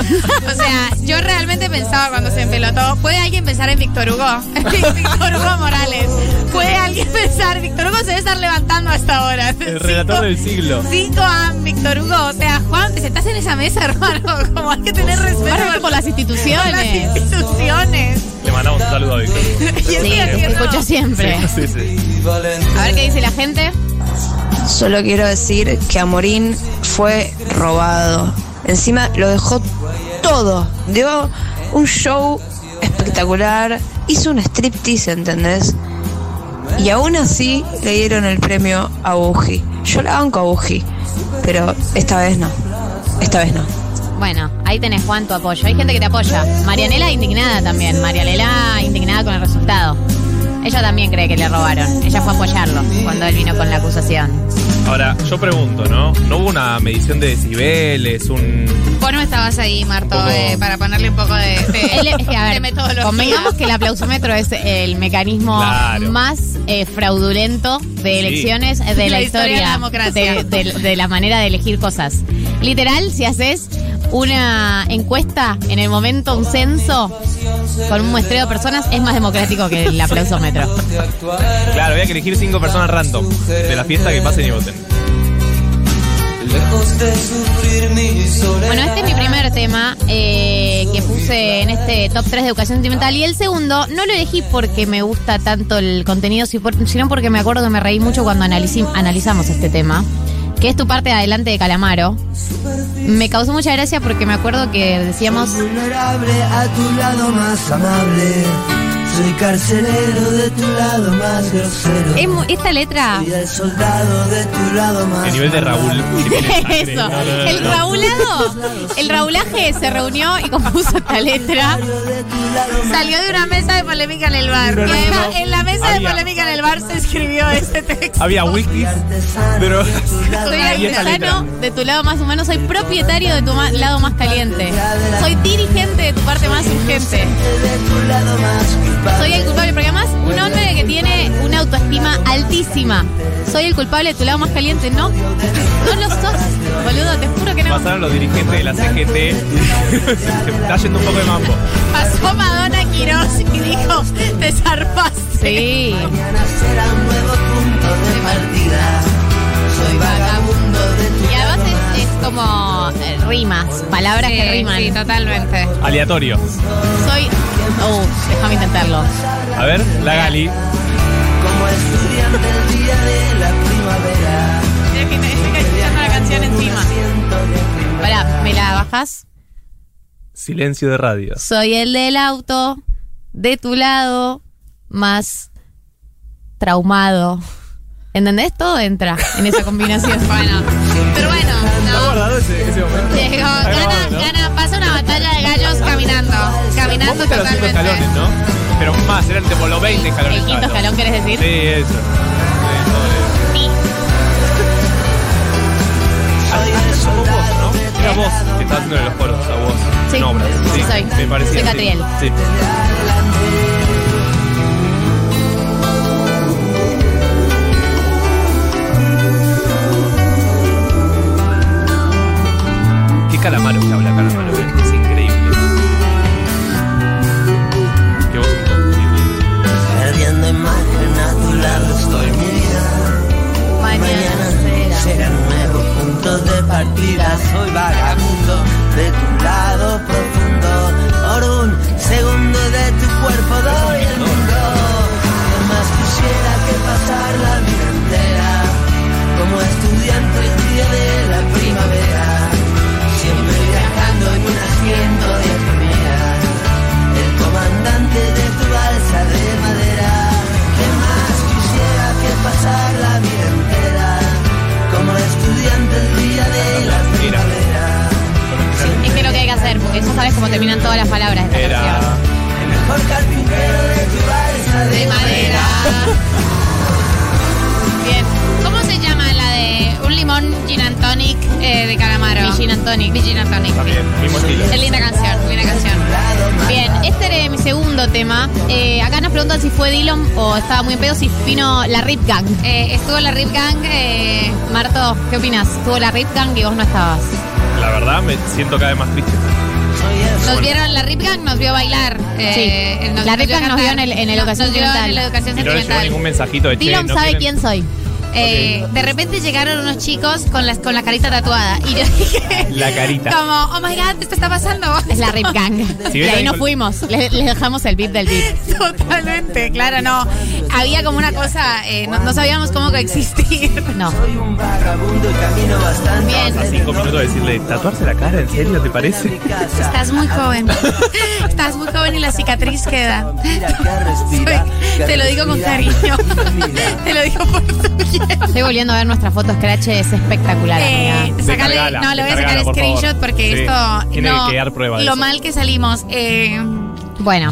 O sea, yo realmente pensaba cuando se empelotó, ¿puede alguien pensar en Víctor Hugo? (laughs) Víctor Hugo Morales. ¿Puede alguien pensar? Víctor Hugo se debe estar levantando hasta ahora. El relator del siglo. 5 a Víctor Hugo. O sea, Juan, te sentás en esa mesa, hermano. Como hay que tener respeto por las instituciones. por las instituciones. Le mandamos un saludo a Víctor. Hugo. (laughs) Sí, haciendo- escucho siempre. Sí, sí, sí. A ver qué dice la gente. Solo quiero decir que Amorín fue robado. Encima lo dejó todo. Dio un show espectacular. Hizo un striptease, ¿entendés? Y aún así le dieron el premio a Buji. Yo la banco a Buji. Pero esta vez no. Esta vez no. Bueno, ahí tenés Juan tu apoyo. Hay gente que te apoya. Marianela indignada también. Marianela indignada con el resultado. Ella también cree que le robaron. Ella fue a apoyarlo cuando él vino con la acusación. Ahora, yo pregunto, ¿no? ¿No hubo una medición de decibeles, un. Vos no estabas ahí, Marto, poco- eh, para ponerle un poco de, de, Él, es que, a (laughs) ver, convengamos que el aplausómetro es el mecanismo Claro. más eh, fraudulento de elecciones de la, La historia de la democracia. de, de- de la manera de elegir cosas. Literal, si haces una encuesta en el momento, un censo con un muestreo de personas, es más democrático que el aplausómetro. Claro, había que elegir cinco personas random de la fiesta que pasen y voten. Bueno, este es mi primer tema eh, que puse en este top 3 de educación sentimental. Y el segundo, no lo elegí porque me gusta tanto el contenido, sino porque me acuerdo que me reí mucho cuando analizamos este tema. Que es tu parte de adelante de Calamaro. Me causó mucha gracia porque me acuerdo que decíamos. vulnerable a tu lado más amable. Soy carcelero de tu lado más grosero. es mu- esta letra. Soy el soldado de tu lado más El nivel de Raúl. (laughs) Eso. No, no, no, El. Raulado, el Raulaje se reunió y compuso esta letra. Salió de una mesa de polémica en el bar. No, no, Y además, no. en la mesa de Había- polémica en el bar se escribió este texto. Había whisky, pero. Soy (laughs) Y esta artesano de tu lado más humano, soy propietario de tu ma- lado más caliente. Soy dirigente de tu parte más urgente. Soy el culpable, porque además un hombre que tiene una autoestima altísima. Soy el culpable de tu lado más caliente, ¿no? No lo sos, boludo, te juro que no. Pasaron los dirigentes de la CGT. Se (laughs) está yendo un poco de mambo. Pasó Madonna Quiroz y dijo, te zarpaste. Sí. será un nuevo punto de partida. Soy vagabundo como eh, rimas, palabras que riman. Sí, totalmente. Aleatorio. Soy. Oh, déjame intentarlo. A ver, la Gali. como estudiante el día de la primavera. Estoy escuchando la canción encima. Pará, ¿me la bajas? Silencio de radio. Soy el del auto, de tu lado, más traumado. ¿Entendés? Todo entra en esa combinación. (laughs) Bueno, pero bueno, ese, ese momento? Llegó, gana, no. gana, pasa una batalla de gallos caminando. Caminando Vos totalmente. Los escalones, ¿no? Pero más, eran como los 20 escalones. ¿El quinto escalón querés decir? Sí, eso. Sí, eso. Sí. Era vos que estabas haciendo los coros, a vos. Sí, en obras. sí, sí soy. Me parecía. Soy Catriel. sí. sí. Qué calamaro que habla calamaro, eh. es increíble. Qué voz. Perdiendo imagen a tu lado estoy mi vida. Mañana será un nuevo punto de partida. Soy vagabundo de tu lado profundo. Por un segundo de tu cuerpo doy que ya sabes cómo terminan todas las palabras de esta Era. canción. El mejor carpintero de tu balsa de, De madera. Bien. ¿Cómo se llama la de un limón gin and tonic eh, de calamaro? Mi gin and tonic. Mi gin and tonic. También, mismo estilo. Es linda canción, linda canción. Bien, este era mi segundo tema. Eh, acá nos preguntan si fue Dillon o estaba muy en pedo, si vino la Rip Gang. Eh, estuvo la Rip Gang. eh, Marto, ¿qué opinas? Estuvo la Rip Gang y vos no estabas. La verdad me siento cada vez más triste. Nos vieron la Rip Gang, nos vio bailar. eh, Sí. nos- La Rip Gang nos vio en el- en el Educación nos Sentimental. en la educación Y no llegó ningún mensajito de che, ¿no sabe quieren? quién soy. Eh, de repente llegaron unos chicos con, las, con la carita tatuada. Y yo dije, La carita. como, oh my god, esto está pasando. Es la Rip Gang. (laughs) Si y ahí con- fuimos. Les, les dejamos el beat del beat. Totalmente, claro, no. Había como una cosa, eh, no, no sabíamos cómo coexistir. No. Soy un vagabundo y camino bastante. Bien. A cinco minutos de decirle, ¿tatuarse la cara? ¿En serio? ¿Te parece? (laughs) Estás muy joven. Estás muy joven y la cicatriz queda. Soy- te lo digo con cariño. te lo digo por tu. Estoy volviendo a ver nuestra foto Scratch, es espectacular. Eh, amiga. sacale- Descargala, no, le voy a sacar descargala, por screenshot favor. porque Sí, esto tiene no, que dar prueba de lo eso. mal que salimos. Eh, Bueno,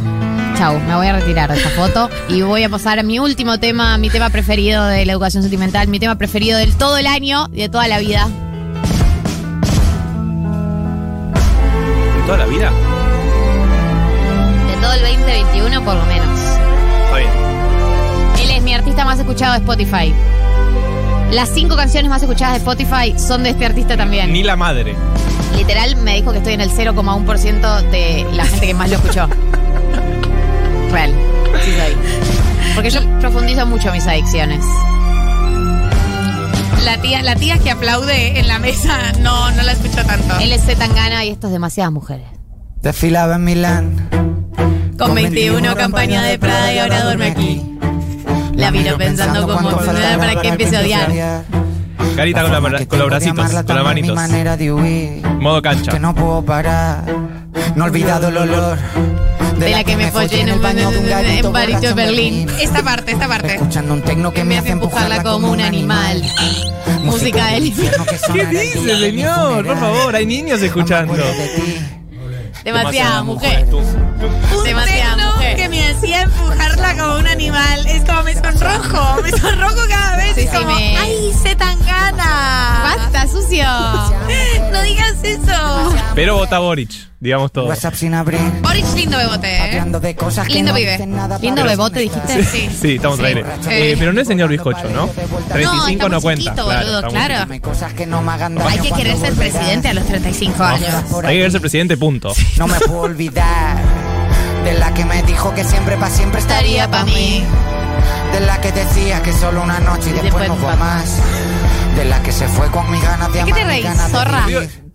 chau, me voy a retirar de esta foto y voy a pasar a mi último tema, mi tema preferido de la educación sentimental, mi tema preferido del todo el año y de toda la vida. ¿De toda la vida? De todo el 2021 por lo menos. Está bien. Él es mi artista más escuchado de Spotify. Las cinco canciones más escuchadas de Spotify son de este artista también. Ni la madre. Literal me dijo que estoy en el 0,1% de la gente que más lo escuchó. (laughs) Real. Sí soy. Porque yo profundizo mucho mis adicciones. la tía, la tía que aplaude en la mesa no, no la escucho tanto. Él es Tangana y esto es demasiadas mujeres. Desfilaba en Milán. Con 21 campaña de Prada y ahora duerme aquí. La vino pensando como enfermedad para que empiece a odiar. Carita con, la- con los bracitos, con las manitos. manera de huir. Modo cancha. Que no puedo parar. No he olvidado el olor. De la que me follé en el baño de un garito en Barito borracho de Berlín. Esta parte, esta parte. Escuchando un tecno que me hace empujarla como un animal. (laughs) Música del infierno. ¿Qué dice, señor? Por favor, hay niños escuchando. Demasiada mujer. Un Demasiada tecno mujer. que me hacía empujarla como un animal. Es como me sonrojo, me sonrojo cada vez. Sí, es sí, como, me- ¡ay, se tan gana! ¡Basta, sucio! (laughs) No digas eso. Pero vota Boric, digamos todo. WhatsApp sin abrir. Boric lindo bebote, ¿eh? Hablando de cosas que Lindo no pibe. dicen nada Lindo para bebote, dijiste. Sí. (laughs) Sí, estamos al aire. Eh. Eh, pero no es señor bizcocho, ¿no? 35 está no, muy cuenta. chiquito, claro, claro. Hay que no me hagan daño Hay que cuando querer ser presidente a los 35 años. Hay que verse presidente, punto. No me puedo olvidar de la que me dijo que siempre pa' siempre estaría pa' mí. De la que decía que solo una noche y después no fue más. De la que se fue con mis ganas de ¿De qué te amar, reís, zorra?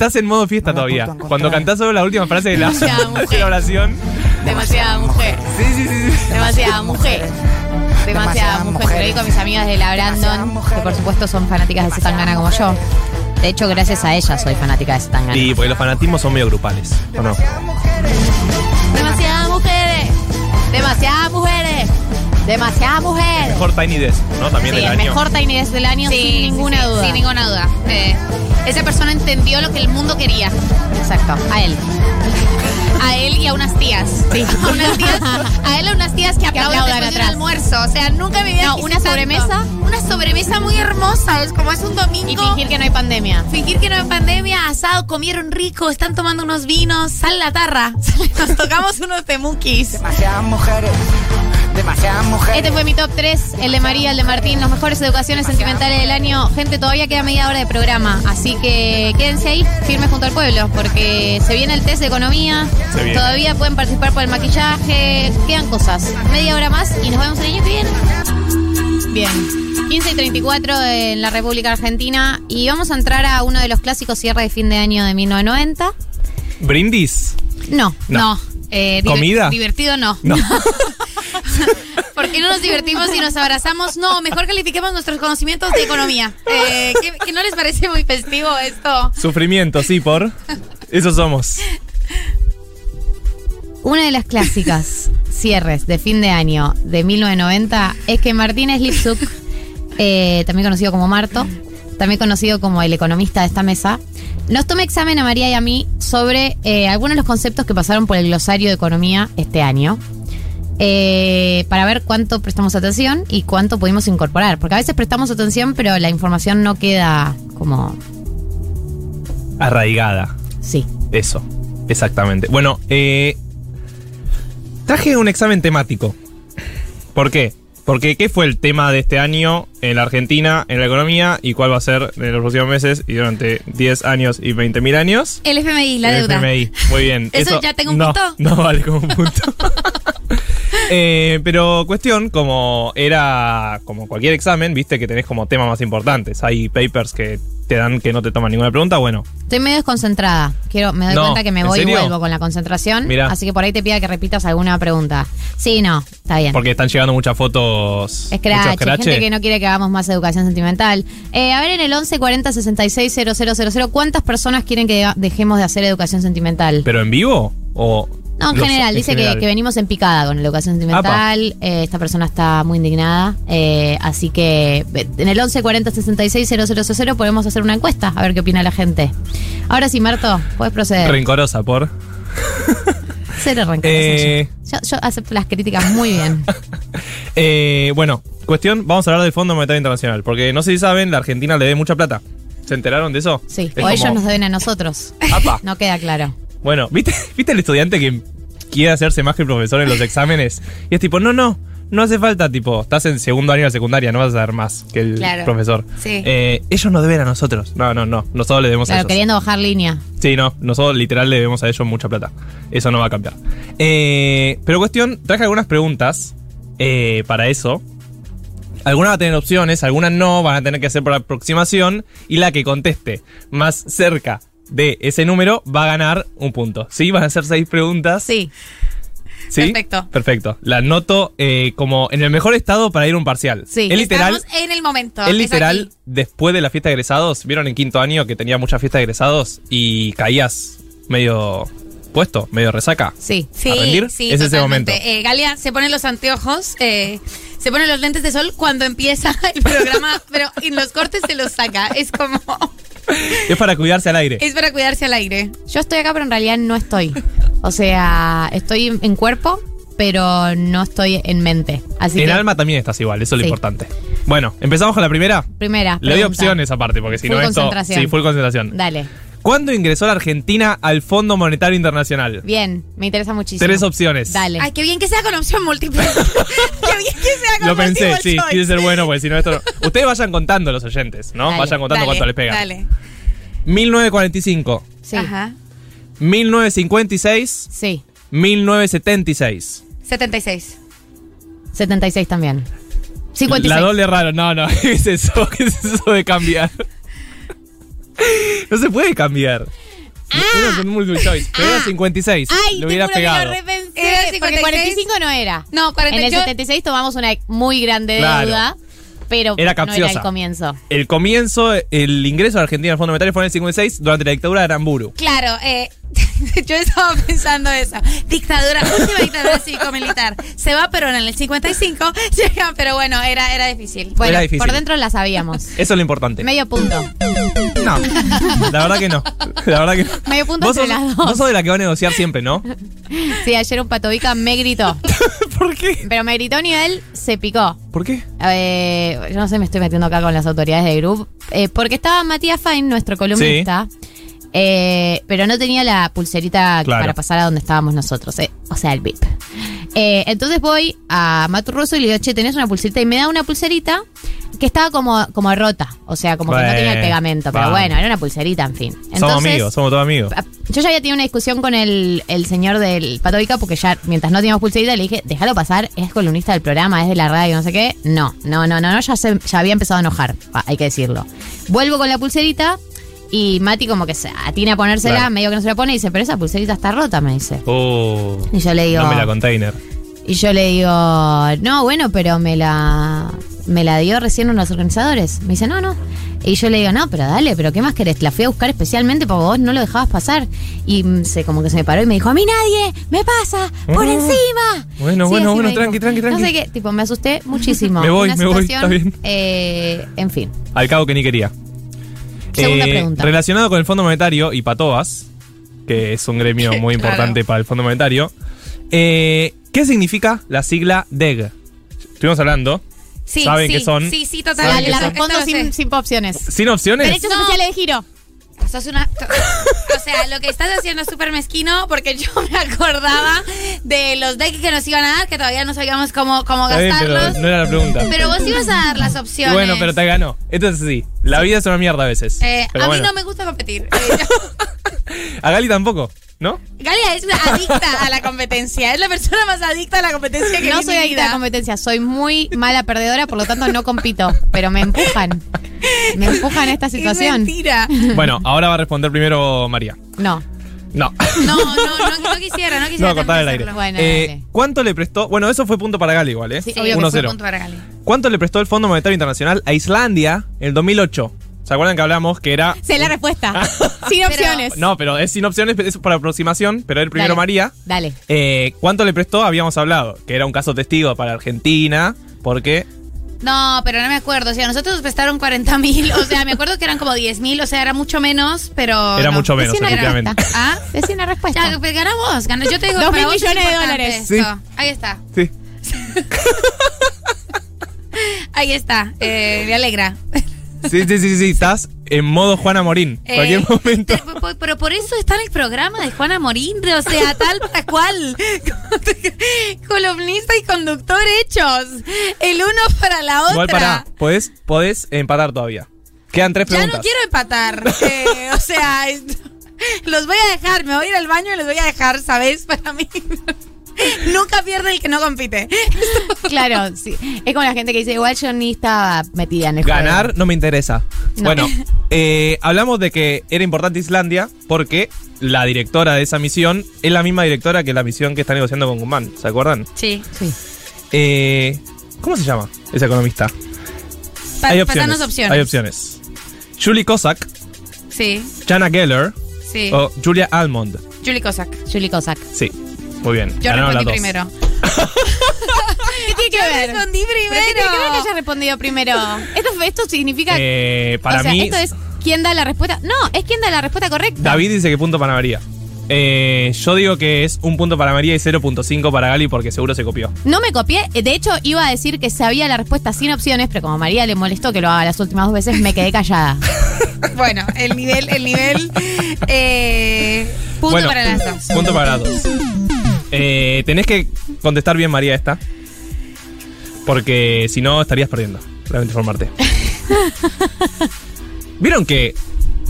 Estás en modo fiesta todavía. Cuando cantás solo la última frase de la, Demasiada mujer. (laughs) de la oración. Demasiada mujer. Sí, sí, sí. sí. Demasiada (laughs) mujer. Demasiada Demasiadas mujer. mujeres. Te lo digo a mis amigas de la Brandon, que por supuesto son fanáticas de Zetangana como yo. De hecho, gracias a ellas soy fanática de Zetangana. Y porque los fanatismos son medio grupales, ¿o no? Demasiadas mujeres. Demasiadas mujeres. Demasiada mujer. Mejor Tiny Desk, ¿no? También Sí, del el año. mejor Tiny Desk del año, Sí, sin sí, ninguna sí, duda. Sin ninguna duda. Eh, esa persona entendió lo que el mundo quería. Exacto, a él. A él y a unas tías. (laughs) A unas tías. A él y a unas tías que aplauden aplaudan después de atrás. un almuerzo. O sea, nunca me había No, una sobremesa. Una sobremesa muy hermosa. Es como es un domingo. Y fingir que no hay pandemia. Fingir que no hay pandemia, asado, comieron rico, están tomando unos vinos, sal la tarra. (laughs) Nos tocamos unos temukis. Demasiadas mujeres, demasiadas mujeres. Este fue mi top 3, el de María, el de Martín, las mejores educaciones sentimentales del año. Gente, todavía queda media hora de programa, así que quédense ahí, firmes junto al pueblo, porque se viene el test de economía, Se viene. todavía pueden participar por el maquillaje, quedan cosas. Media hora más y nos vemos el año que viene. Bien. 15 y 34 en la República Argentina y vamos a entrar a uno de los clásicos cierre de fin de año de 1990. ¿Brindis? No, No. No. eh, ¿Comida? Divertido no. No. (laughs) (laughs) ¿Por qué no nos divertimos y nos abrazamos? No, mejor califiquemos nuestros conocimientos de economía. Eh, ¿qué, qué no les parece muy festivo esto? Sufrimiento, sí, por. Eso somos. Una de las clásicas cierres de fin de año de 1990 es que Martínez Lipsuk, eh, también conocido como Marto, también conocido como el economista de esta mesa, nos toma examen a María y a mí sobre eh, algunos de los conceptos que pasaron por el glosario de economía este año. Eh, para ver cuánto prestamos atención y cuánto pudimos incorporar. Porque a veces prestamos atención, pero la información no queda como. Arraigada. Sí. Eso, exactamente. Bueno, eh, traje un examen temático. ¿Por qué? Porque ¿qué fue el tema de este año en la Argentina, en la economía, y cuál va a ser en los próximos meses y durante 10 años y 20 mil años? El FMI, la El deuda. FMI. Muy bien. (laughs) ¿Eso ya tengo un no, punto? No vale como un punto. (laughs) Eh, pero cuestión, como era como cualquier examen, viste que tenés como temas más importantes. Hay papers que te dan que no te toman ninguna pregunta. Bueno, Estoy medio desconcentrada. Quiero, me doy No, cuenta que me ¿en voy y vuelvo con la concentración. Mirá. Así que por ahí te pida que repitas alguna pregunta. Sí, no, está bien. porque están llegando muchas fotos. Scratch, gente que no quiere que hagamos más educación sentimental. Eh, a ver, en el 11 40 66 000, ¿cuántas personas quieren que dejemos de hacer educación sentimental? ¿Pero en vivo? ¿O No, en los- general, dice que, general? que venimos en picada con la educación sentimental. Eh, esta persona está muy indignada. Eh, así que en el 11 40 66 000 podemos hacer una encuesta a ver qué opina la gente. Ahora sí, Marto, puedes proceder. Rencorosa, por. (laughs) Cero rencorosa Eh, yo. Yo, acepto las críticas muy bien. (laughs) Eh, bueno, cuestión, vamos a hablar del Fondo Monetario Internacional. Porque no sé si saben, la Argentina le debe mucha plata. ¿Se enteraron de eso? Sí, Es o ellos nos deben a nosotros. Apa. (laughs) No queda claro. Bueno, ¿viste, ¿viste el estudiante que quiere hacerse más que el profesor en los exámenes? Y es tipo, no, no, no hace falta, tipo, estás en segundo año de secundaria, no vas a saber más que el Claro. profesor. Sí. Eh, ellos nos deben a nosotros. No, no, no, nosotros le debemos a Claro, ellos. queriendo bajar línea. Sí, no, nosotros literal le debemos a ellos mucha plata. Eso no va a cambiar. Eh, pero cuestión, traje algunas preguntas eh, para eso. Algunas van a tener opciones, algunas no, van a tener que hacer por aproximación. Y la que conteste más cerca de ese número va a ganar un punto. ¿Sí? Van a ser seis preguntas. Sí. ¿Sí? Perfecto. Perfecto. La noto eh, como en el mejor estado para ir a un parcial. Sí. Es literal. Estamos en el momento. Es Es literal, después de la fiesta de egresados, vieron en quinto año que tenía mucha fiesta de egresados y caías medio puesto, medio resaca. Sí. Sí, a rendir, sí, es ese momento. Eh, Galia se pone los anteojos, eh, se pone los lentes de sol cuando empieza (laughs) el programa, pero en los cortes se los saca. Es como, (laughs) Es para cuidarse al aire. es para cuidarse al aire. Yo estoy acá, pero en realidad no estoy. O sea, estoy en- cuerpo, pero no estoy en mente. Así en que, alma también estás igual, eso es lo importante. Bueno, empezamos con la primera. primera. Le doy pregunta. opciones aparte, porque si Full no esto. concentración. Sí, full concentración. Dale. ¿Cuándo ingresó la Argentina al Fondo Monetario Internacional? Bien, me interesa muchísimo. Tres opciones. Dale. Ay, qué bien que sea con opción múltiple. (laughs) qué bien que sea con Lo pensé, sí, choice. quise ser bueno, porque si no esto no- Ustedes vayan contando los oyentes, ¿no? Dale, vayan contando Dale, cuánto les pega. Dale. 1945, Sí. Ajá. 1956, Sí. 1976. 76. 76 también. 56. La doble raro, no, no, (laughs) ¿qué es eso? ¿Qué es eso de cambiar? (laughs) No se puede cambiar. Era con multiple choice, pero era 56. Ah. Ay, lo te hubiera juro que pegado. lo repensé. Era Porque 56. 45 no era. No, 40 En el yo- 76 tomamos una muy grande Claro. deuda, pero Era no era capciosa. el comienzo. El comienzo, el ingreso de Argentina al Fondo Monetario fue en el 56 durante la dictadura de Aramburu. Claro, eh, (laughs) Yo estaba pensando eso. Dictadura, última dictadura cívico-militar. Se va Perón en el 55, llega, pero bueno, era, era difícil. Bueno, Era difícil. por dentro la sabíamos. Eso es lo importante. Medio punto. No, la verdad que no. La verdad que no. Medio punto Vos entre sos, las dos. vos sos de la que va a negociar siempre, ¿no? Sí, ayer un patobica me gritó. (laughs) ¿Por qué? Pero me gritó a nivel, se picó. ¿Por qué? Eh, yo no sé, me estoy metiendo acá con las autoridades de Group. eh, porque estaba Matías Fine, nuestro columnista. Eh, pero no tenía la pulserita Claro. para pasar a donde estábamos nosotros. eh, o sea, el VIP. Eh, entonces voy a Maturroso y le digo, che, ¿tenés una pulserita? Y me da una pulserita que estaba como, como rota. O sea, como que no tenía el pegamento. Pero vamos. bueno, era una pulserita, en fin. somos amigos, somos todos amigos. yo ya había tenido una discusión con el, el señor del Patovica porque ya, mientras no teníamos pulserita, le dije, déjalo pasar, es columnista del programa, es de la radio, no sé qué. No, no, no, no, no ya, se, ya había empezado a enojar, ah, hay que decirlo. Vuelvo con la pulserita y Mati como que se atina a ponérsela, Claro. medio que no se la pone y dice, pero esa pulserita está rota, me dice. Oh, Y yo le digo- No me la container. Y yo le digo, no, bueno, pero me la, me la dio recién unos organizadores. Me dice, no, no. Y yo le digo, no, pero dale, pero ¿qué más querés? La fui a buscar especialmente porque vos no lo dejabas pasar. Y mm, se como que se me paró y me dijo, a mí nadie, me pasa, por Ah. encima. Bueno, bueno, así bueno, me tranqui, tranqui, tranqui. No sé qué, tipo, me asusté muchísimo. (laughs) Me voy, Una me voy, situación, está bien. eh, en fin. Al cabo que ni quería. Segunda pregunta. Relacionado con el Fondo Monetario y Patoas, que es un gremio (laughs) muy Claro. importante para el Fondo Monetario, eh, ¿qué significa la sigla DEG? Estuvimos hablando. Sí, ¿Saben sí, qué son? Sí, sí, ¿Saben totalmente. qué La son? respondo sin, opciones. ¿Sin opciones? Derechos No. especiales de giro. Sos una. O sea, lo que estás haciendo es súper mezquino porque yo (laughs) me acordaba de los decks que nos iban a dar, que todavía no sabíamos cómo, cómo Está bien, gastarlos. pero no era la pregunta. Pero vos ibas a dar las opciones. Bueno, pero te ganó. Entonces sí, la vida es una mierda a veces. Eh, Pero a bueno. mí no me gusta competir. Eh, (laughs) yo- (laughs) A Gali tampoco, ¿no? Galia es una adicta a la competencia. Es la persona más adicta a la competencia que No soy adicta a la competencia, soy muy mala perdedora, por lo tanto no compito, pero me empujan. Me empujan a esta situación. mentira. Bueno, ahora va a responder primero María. No. No. No, no, no, no quisiera, no No, quisiera. cortar el aire. Bueno, Eh. ¿Cuánto le prestó? Bueno, eso fue punto para Gali igual, ¿eh? Sí, obvio que fue 1-0. punto para Galia. ¿Cuánto le prestó el Fondo Monetario Internacional a Islandia en el 2008? ¿Se acuerdan que hablamos que era... Sé la respuesta. (laughs) Sin opciones. No, pero es sin opciones, es por aproximación, pero el primero Dale. María. Dale. Eh, ¿Cuánto le prestó? Habíamos hablado, que era un caso testigo para Argentina, porque... No, pero no me acuerdo. O sea, nosotros nos prestaron 40 mil. O sea, me acuerdo que eran como 10 mil. O sea, era mucho menos, pero. Era no. mucho menos, Decí una efectivamente. respuesta. ¿Ah? Decí una respuesta. Ya, pues ganamos. ganamos. Yo te digo Dos para mil vos es millones de dólares. esto. Ahí está. Sí. (laughs) Ahí está. Eh, me alegra. Sí, sí, sí, sí, estás en modo Juana Morín. Eh, Cualquier momento. pero por eso está en el programa de Juana Morín, o sea, tal para cual. (laughs) Columnista y conductor hechos. El uno para la otra. Igual pará, podés, podés empatar todavía. Quedan tres Ya preguntas. no quiero empatar. Eh, o sea, los voy a dejar. Me voy a ir al baño y los voy a dejar, ¿sabes? Para mí. (laughs) Nunca pierde el que no compite. (laughs) Claro, sí. Es como la gente que dice, igual yo ni estaba metida en el juego. Ganar no me interesa. No. Bueno, (laughs) eh, hablamos de que era importante Islandia porque la directora de esa misión es la misma directora que la misión que está negociando con Guzmán. ¿Se acuerdan? Sí. Sí. Eh, ¿Cómo se llama esa economista? Pa- hay opciones. Hay opciones. Julie Cossack, Sí, Jana Geller sí. o Julia Almond. Julie Cossack. Julie Cossack. Sí, muy bien. Yo Ganaron respondí dos. primero. (laughs) ¿Qué tiene que Yo ver? respondí ¿Pero qué tiene que ver que primero. haya respondido primero? Esto, esto significa... Eh, para o sea, mí, esto es quién da la respuesta... No, es quién da la respuesta correcta. David dice que punto para María. Eh, yo digo que es un punto para María y 0.5 para Gali porque seguro se copió. No me copié. De hecho, iba a decir que sabía la respuesta sin opciones, pero como a María le molestó que lo haga las últimas dos veces, me quedé callada. (laughs) Bueno, el nivel, el nivel. Eh, punto Bueno, para las dos. Punto para las dos. Eh, tenés que contestar bien, María, esta. Porque si no, estarías perdiendo. Lamento informarte. (laughs) ¿Vieron que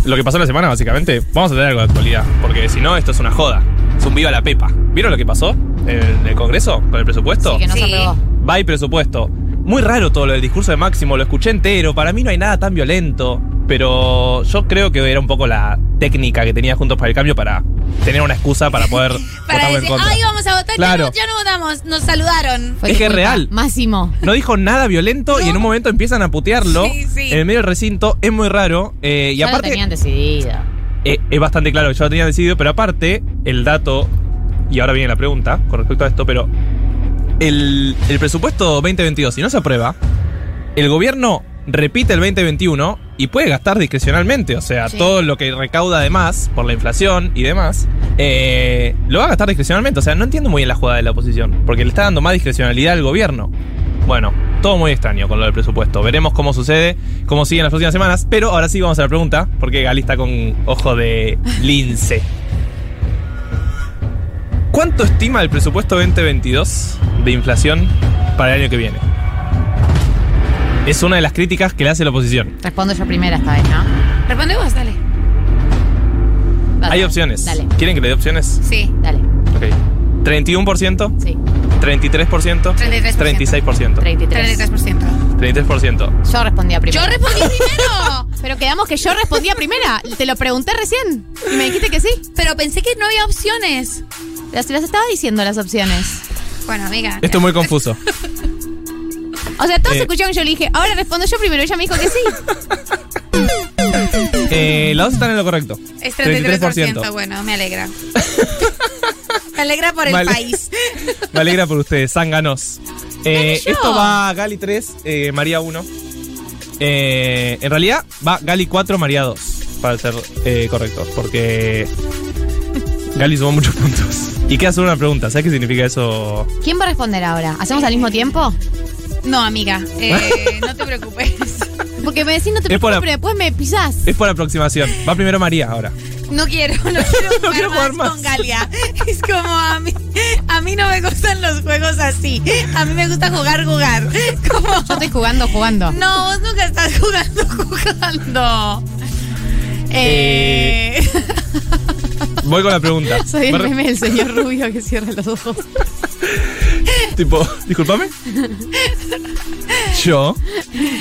lo que pasó la semana, básicamente? Vamos a tener algo de actualidad. Porque si no, esto es una joda. Es un viva la pepa. ¿Vieron lo que pasó en el Congreso con el presupuesto? Sí, que no se aprobó. Va y presupuesto. Muy raro todo lo del discurso de Máximo, lo escuché entero. Para mí no hay nada tan violento. Pero yo creo que era un poco la técnica que tenía Juntos para el Cambio para tener una excusa para poder (laughs) Para votarlo en decir, contra. ay, vamos a votar, Claro. ya, no, ya no votamos, nos saludaron. Fue Es que es disculpa. real. Máximo. No dijo nada violento y en un momento empiezan a putearlo Sí, sí. en el medio del recinto. Es muy raro. eh, y Ya lo aparte, tenían decidido. eh, es bastante claro que yo lo tenía decidido, pero aparte, el dato, y ahora viene la pregunta con respecto a esto, pero el, el presupuesto 2022, si no se aprueba, el gobierno repite el 2021 y puede gastar discrecionalmente. O sea, Sí. todo lo que recauda además por la inflación y demás, eh, lo va a gastar discrecionalmente. O sea, no entiendo muy bien la jugada de la oposición, porque le está dando más discrecionalidad al gobierno. Bueno, todo muy extraño con lo del presupuesto. Veremos cómo sucede, cómo siguen las próximas semanas. Pero ahora sí vamos a la pregunta, porque Gali está con ojo de (laughs) lince. ¿Cuánto estima el presupuesto 2022 de inflación para el año que viene? Es una de las críticas que le hace la oposición. Respondo yo primera esta vez, ¿no? Responde vos, dale. Hay opciones. Dale. ¿Quieren que le dé opciones? Sí. Dale. Ok. 31%, Sí. 33%, 33%. 36%. 33. 33%. 33%. Yo respondía primero. Yo respondí (laughs) primero. Pero quedamos que yo respondía primera. Te lo pregunté recién. Y me dijiste que sí. Pero pensé que no había opciones. Si las estaba diciendo las opciones. Bueno, amiga. Esto es muy confuso. (laughs) O sea, todos Eh. escucharon y yo le dije, ahora respondo yo primero. Ella me dijo que sí. Eh, las dos están en lo correcto. Es 33%. Bueno, me alegra. me alegra por el país. (laughs) Me alegra por ustedes, zánganos. Eh, esto va Gali 3, eh, María 1. Eh, en realidad va Gali 4, María 2. Para ser eh, correctos. Porque Gali sumó muchos puntos. Y queda solo una pregunta. ¿Sabes qué significa eso? ¿Quién va a responder ahora? ¿Hacemos al mismo tiempo? No, amiga. eh, no te preocupes. Porque me decís no te preocupes, pero después me pisás. Es por aproximación. Va primero María ahora. No quiero, no quiero (laughs) jugar, más, con Galia. Es como a mí, a mí no me gustan los juegos así. A mí me gusta jugar, jugar. Como, Yo estoy jugando, jugando. no, vos nunca estás jugando, jugando. Eh, Voy con la pregunta. Soy el meme del señor rubio que cierra los ojos. (laughs) Tipo, discúlpame. Yo,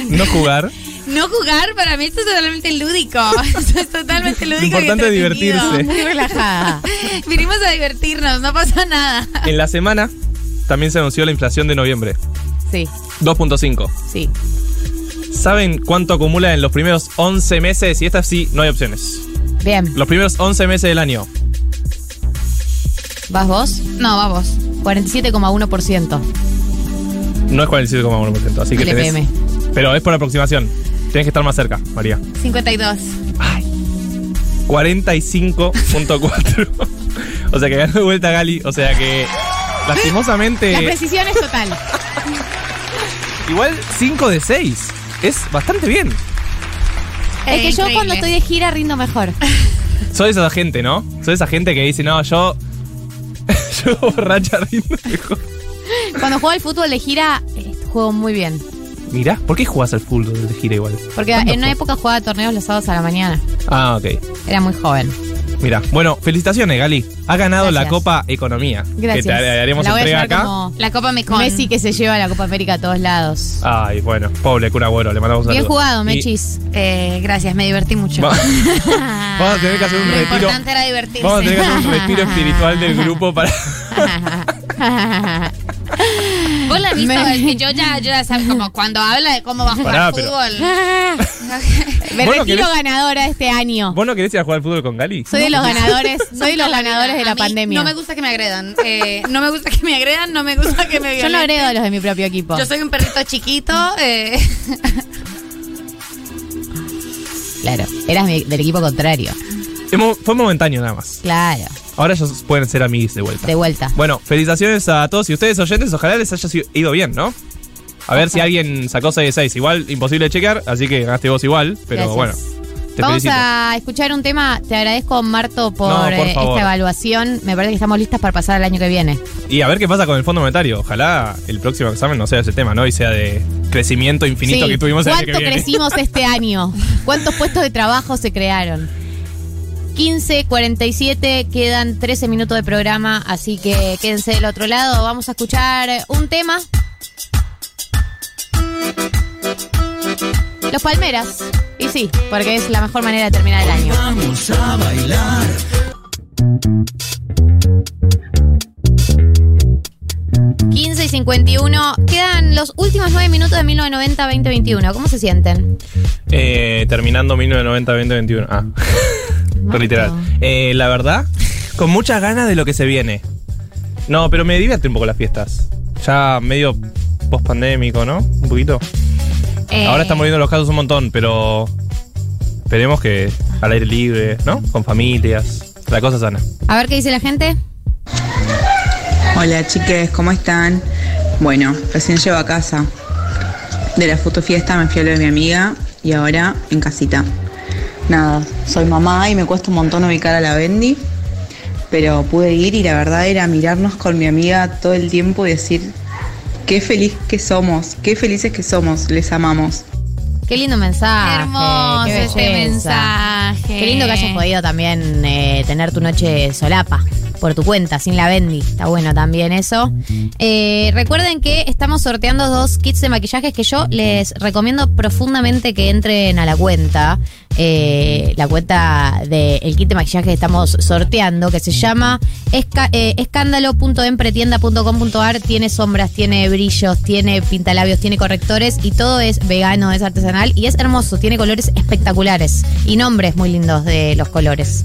no jugar. no jugar para mí esto es totalmente lúdico. (laughs) Esto es totalmente lúdico. y importante es entretenido. divertirse. Muy relajada. Vinimos a divertirnos, no pasa nada. En la semana también se anunció la inflación de noviembre. Sí, 2.5. sí. ¿Saben cuánto acumula en los primeros 11 meses? Y esta sí, no hay opciones. Bien. Los primeros 11 meses del año. ¿Vas vos? No, vamos. 47,1%. No es 47,1%, así que LPM. tenés. Pero es por aproximación. Tienes que estar más cerca, María. 52. 45.4. (laughs) o sea que ganó de vuelta Gali. O sea que. Lastimosamente. La precisión es total. Igual 5 de 6. Es bastante bien. Es que yo cuando estoy de gira rindo mejor. Soy esa gente, ¿no? Soy esa gente que dice, no, yo. Yo (laughs) borracha rindo mejor. Cuando juego al fútbol de gira, eh, juego muy bien. Mirá, ¿por qué jugás al fútbol de gira igual? Porque ¿Cuándo en una época jugaba torneos los sábados a la mañana. Ah, ok. Era muy joven. Mira, bueno, felicitaciones, Gali. Ha ganado la. Copa Economía. Gracias. Que te haremos La voy a entrega llevar acá. como La Copa Mecon. Messi que se lleva la Copa América a todos lados. Ay, bueno, pobre cura Agüero, le mandamos un Bien saludo. jugado, Y Mechis. Eh, gracias, me divertí mucho. Va- (laughs) Vamos a tener que hacer un Lo retiro. importante era divertirse. Vamos a tener que hacer un retiro espiritual del grupo para. (laughs) (laughs) Vos la has visto, Me- es que yo ya, yo ya sabes, como cuando habla de cómo va a jugar Pará, pero- fútbol. (laughs) Me Bueno, retiro ¿querés- ganadora este año. ¿Vos no querés ir a jugar al fútbol con Gali? Soy de los ganadores, (laughs) soy de los ganadores de la pandemia. No me gusta que me agredan. Eh, no me gusta que me agredan, no me gusta que me Yo no violenten. agredo a los de mi propio equipo. Yo soy un perrito chiquito. eh, Claro, eras mi- del equipo contrario. Fue momentáneo nada más. Claro, Ahora ellos pueden ser amigos de vuelta. de vuelta. Bueno, felicitaciones a todos y ustedes oyentes. Ojalá les haya ido bien, ¿no? A ver si alguien sacó 6 de 6. Igual, imposible de chequear, así que ganaste vos igual. Pero Gracias. bueno, te Vamos felicito. a escuchar un tema. Te agradezco, Marto, por, No, por eh, esta evaluación. Me parece que estamos listas para pasar al año que viene. Y a ver qué pasa con el Fondo Monetario. Ojalá el próximo examen no sea ese tema, ¿no? Y sea de crecimiento infinito Sí. que tuvimos el año que ¿Cuánto crecimos este (laughs) año? ¿Cuántos puestos de trabajo se crearon? 15, 47, quedan 13 minutos de programa, así que quédense del otro lado. Vamos a escuchar un tema. Los Palmeras. Y sí, porque es la mejor manera de terminar el año. Vamos a bailar. y 51. Quedan los últimos 9 minutos de 1990-2021. ¿Cómo se sienten? Eh, terminando 1990-2021. Ah. (laughs) Literal. Eh, la verdad, con muchas ganas de lo que se viene. No, pero me divierte un poco las fiestas. Ya medio post pandémico, ¿no? Un poquito. Eh, Ahora están muriendo los casos un montón, pero esperemos que al aire libre, ¿no? Con familias. La cosa sana. A ver qué dice la gente. Hola chiques, ¿cómo están? Bueno, recién llego a casa. De la fotofiesta me fui a lo de mi amiga y ahora en casita. Nada, soy mamá y me cuesta un montón ubicar a la Bendy, pero pude ir y la verdad era mirarnos con mi amiga todo el tiempo y decir qué feliz que somos, qué felices que somos, les amamos. Qué lindo mensaje. Hermoso qué este mensaje. Qué lindo que hayas podido también eh, tener tu noche solapa por tu cuenta, sin la Bendy. Está bueno también eso. Eh, recuerden que estamos sorteando dos kits de maquillajes que yo les recomiendo profundamente que entren a la cuenta. Eh, la cuenta del kit de maquillaje que estamos sorteando, que se llama eh, escándalo.empretienda.com.ar. Tiene sombras, tiene brillos, tiene pintalabios, tiene correctores y todo es vegano, es artesanal y es hermoso. Tiene colores espectaculares y nombres muy lindos de los colores.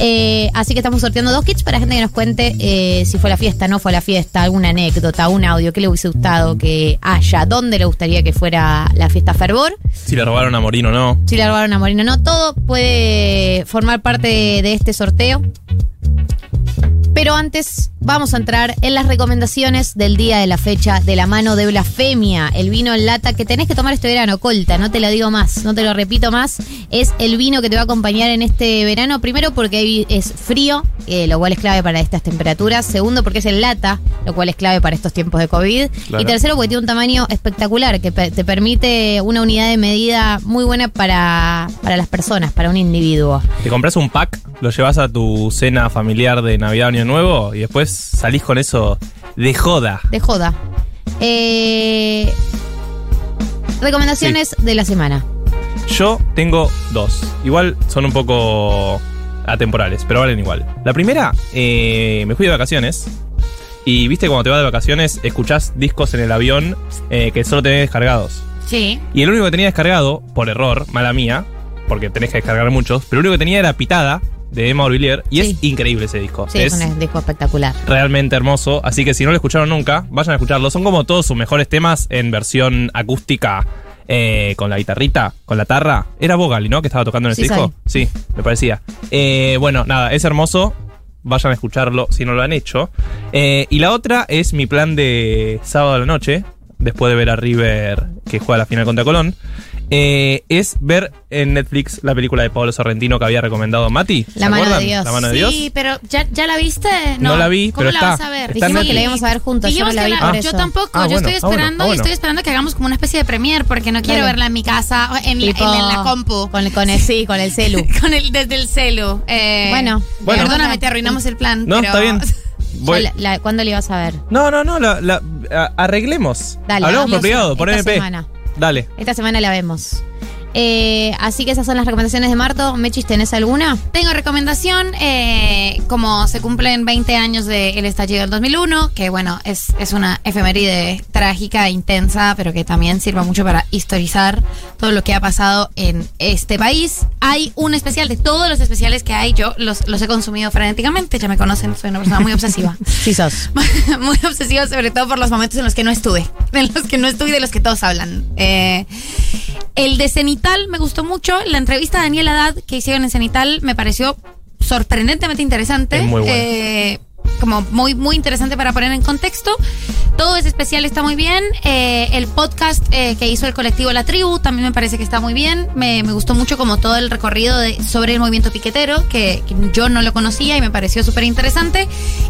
Eh, así que estamos sorteando dos kits para gente que nos cuente eh, si fue la fiesta, no fue la fiesta, alguna anécdota, un audio, qué le hubiese gustado que haya, dónde le gustaría que fuera la fiesta Fervor. Si le robaron a Morín o no. Si le robaron a Morino, no, todo puede formar parte de este sorteo. Pero antes vamos a entrar en las recomendaciones del día de la fecha de la mano de Blasfemia, el vino en lata que tenés que tomar este verano, Colta, no te lo digo más, no te lo repito más, es el vino que te va a acompañar en este verano, primero porque es frío, eh, lo cual es clave para estas temperaturas, segundo porque es en lata, lo cual es clave para estos tiempos de COVID, Claro. y tercero porque tiene un tamaño espectacular que te permite una unidad de medida muy buena para, para las personas, para un individuo. Te compras un pack, lo llevas a tu cena familiar de Navidad Año Nuevo y después salís con eso de joda. De joda. Eh, recomendaciones de la semana. Yo tengo dos. Igual son un poco atemporales, pero valen igual. La primera, eh, me fui de vacaciones. Y viste cuando te vas de vacaciones, escuchás discos en el avión eh, que solo tenés descargados. Sí. Y el único que tenía descargado, por error, mala mía, porque tenés que descargar muchos, pero el único que tenía era Pitada, de Emma Orvillier, y es increíble ese disco. Sí, es, es un disco espectacular. realmente hermoso, así que si no lo escucharon nunca, vayan a escucharlo. Son como todos sus mejores temas en versión acústica, eh, con la guitarrita, con la tarra. Era Vogali, ¿no? Que estaba tocando en ese Sí, disco. Sí, me parecía. Eh, bueno, nada, es hermoso. Vayan a escucharlo si no lo han hecho. Eh, y la otra es mi plan de sábado a la noche, después de ver a River que juega la final contra Colón. Eh, es ver en Netflix la película de Pablo Sorrentino que había recomendado Mati. ¿Se La mano de? Dios. La mano de Sí, Dios. pero ¿ya, ¿ya la viste? No la vi, ¿Cómo pero la está. vas a ver? Está Dijimos que la íbamos a ver juntos, yo Dijimos no la que vi la- por yo eso. tampoco, Ah, yo bueno, estoy ah, bueno, esperando y estoy esperando que hagamos como una especie de premier porque no quiero Dale. verla en mi casa, o en, la, Tipo, en, en la compu. Con, con el, sí, con el celu. (laughs) Con el, desde el celu. Eh, Bueno. Bueno. Perdóname, te arruinamos el plan. No, pero- está bien. (laughs) La- la- ¿Cuándo le ibas a ver? No, no, no, la, arreglemos. Dale, Hablamos por privado, por MP. semana. Dale. Esta semana la vemos. Eh, así que esas son las recomendaciones de Marto. Mechis, ¿tenés alguna? Tengo recomendación, eh, como se cumplen 20 años del estallido del 2001, que bueno, es, es una efeméride trágica, intensa, pero que también sirve mucho para historizar todo lo que ha pasado en este país. Hay un especial, de todos los especiales que hay, yo los, los he consumido frenéticamente, ya me conocen, soy una persona muy obsesiva. (laughs) Sí sos. (laughs) muy obsesiva, sobre todo por los momentos en los que no estuve, en los que no estuve y de los que todos hablan. Eh, el de Cenital me gustó mucho. La entrevista de Daniel Haddad que hicieron en Cenital me pareció sorprendentemente interesante. Es muy buena. Eh, como muy, muy interesante para poner en contexto. Todo ese especial está muy bien. Eh, el podcast eh, que hizo el colectivo La Tribu también me parece que está muy bien. Me, me gustó mucho como todo el recorrido de- sobre el movimiento piquetero, que, que yo no lo conocía y me pareció súper interesante.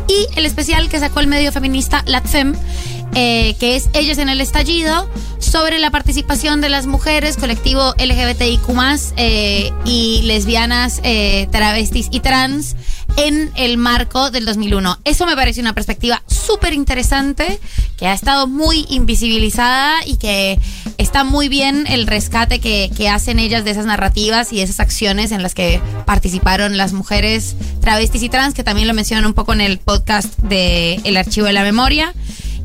Y el especial que sacó el medio feminista Latfem, eh, que es Ellas en el Estallido, sobre la participación de las mujeres, colectivo LGBTIQ eh, y lesbianas, eh, travestis y trans en el marco del 2001. Eso me parece una perspectiva súper interesante, que ha estado muy invisibilizada y que está muy bien el rescate que, que hacen ellas de esas narrativas y de esas acciones en las que participaron las mujeres travestis y trans, que también lo mencionan un poco en el podcast de El Archivo de la Memoria.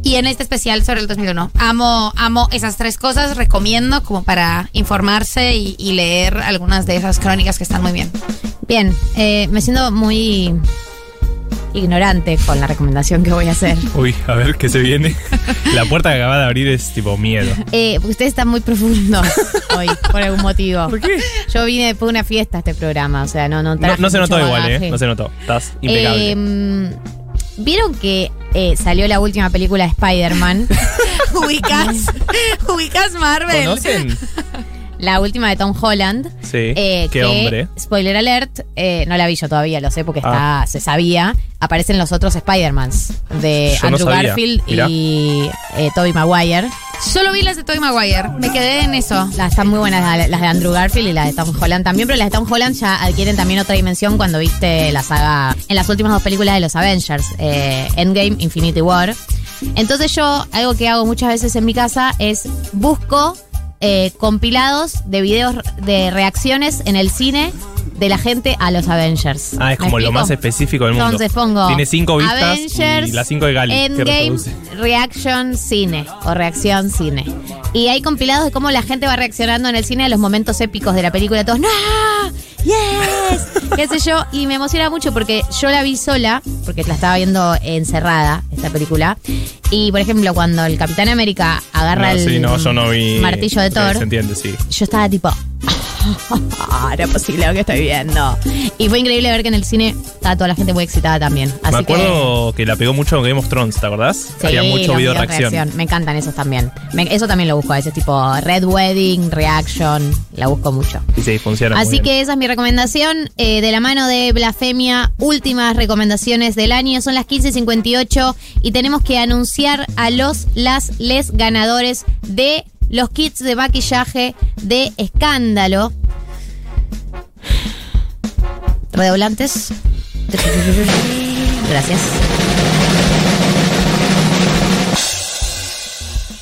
Y en este especial sobre el 2001. Amo, amo esas tres cosas, recomiendo como para informarse y, y leer algunas de esas crónicas que están muy bien. Bien, eh, me siento muy ignorante con la recomendación que voy a hacer. (laughs) Uy, a ver qué se viene. (laughs) La puerta que acaba de abrir es tipo miedo. Eh, ustedes están muy profundos (laughs) hoy, por algún motivo. ¿Por qué? Yo vine después de una fiesta a este programa, o sea, no, no No, no se notó mucho igual, bagaje. ¿eh? No se notó. Estás impecable. Eh, ¿Vieron que eh, salió la última película de Spider-Man? (laughs) (laughs) ubicás, (laughs) ubicás Marvel. ¿Conocen? La última de Tom Holland. Sí. Eh, qué que, hombre. Spoiler alert, eh, no la vi yo todavía, lo sé porque Ah. está, se sabía. Aparecen los otros Spider-Mans de Yo Andrew. Garfield Mirá. y eh, Tobey Maguire. Solo vi las de Tobey Maguire. Me quedé en eso. Las están muy buenas la- las de Andrew Garfield y las de Tom Holland también, pero las de Tom Holland ya adquieren también otra dimensión cuando viste la saga en las últimas dos películas de los Avengers, eh, Endgame, Infinity War. Entonces yo, algo que hago muchas veces en mi casa es busco eh, compilados de videos de reacciones en el cine de la gente a los Avengers. Ah, es ¿Me como lo explico? más específico del mundo. Entonces pongo Tiene cinco vistas Avengers, y las cinco de Gali. Endgame. Reaction Cine o Reacción Cine. Y hay compilados de cómo la gente va reaccionando en el cine a los momentos épicos de la película. Todos, ¡No! ¡Yes! (laughs) ¿Qué sé yo? Y me emociona mucho porque yo la vi sola, porque la estaba viendo encerrada, esta película. Y, por ejemplo, cuando el Capitán América agarra No, el sí, no, yo no vi. martillo de Thor, Se entiende, sí. yo estaba tipo. "Ah, no es posible lo que estoy viendo. Y fue increíble ver que en el cine estaba toda la gente muy excitada también. Así Me acuerdo que... la pegó mucho en Game of Thrones, ¿te acordás? que. Había sí, mucho video reacción. Me encantan esos también. Me- eso también lo busco a veces, tipo Red Wedding, Reaction. La busco mucho. Y sí, funciona. muy Así bien. que esa es mi recomendación. eh, de la mano de Blasfemia, últimas recomendaciones del año. Son las 15.58 y tenemos que anunciar a los, las, les ganadores de los kits de maquillaje de escándalo. Redoblantes. Gracias.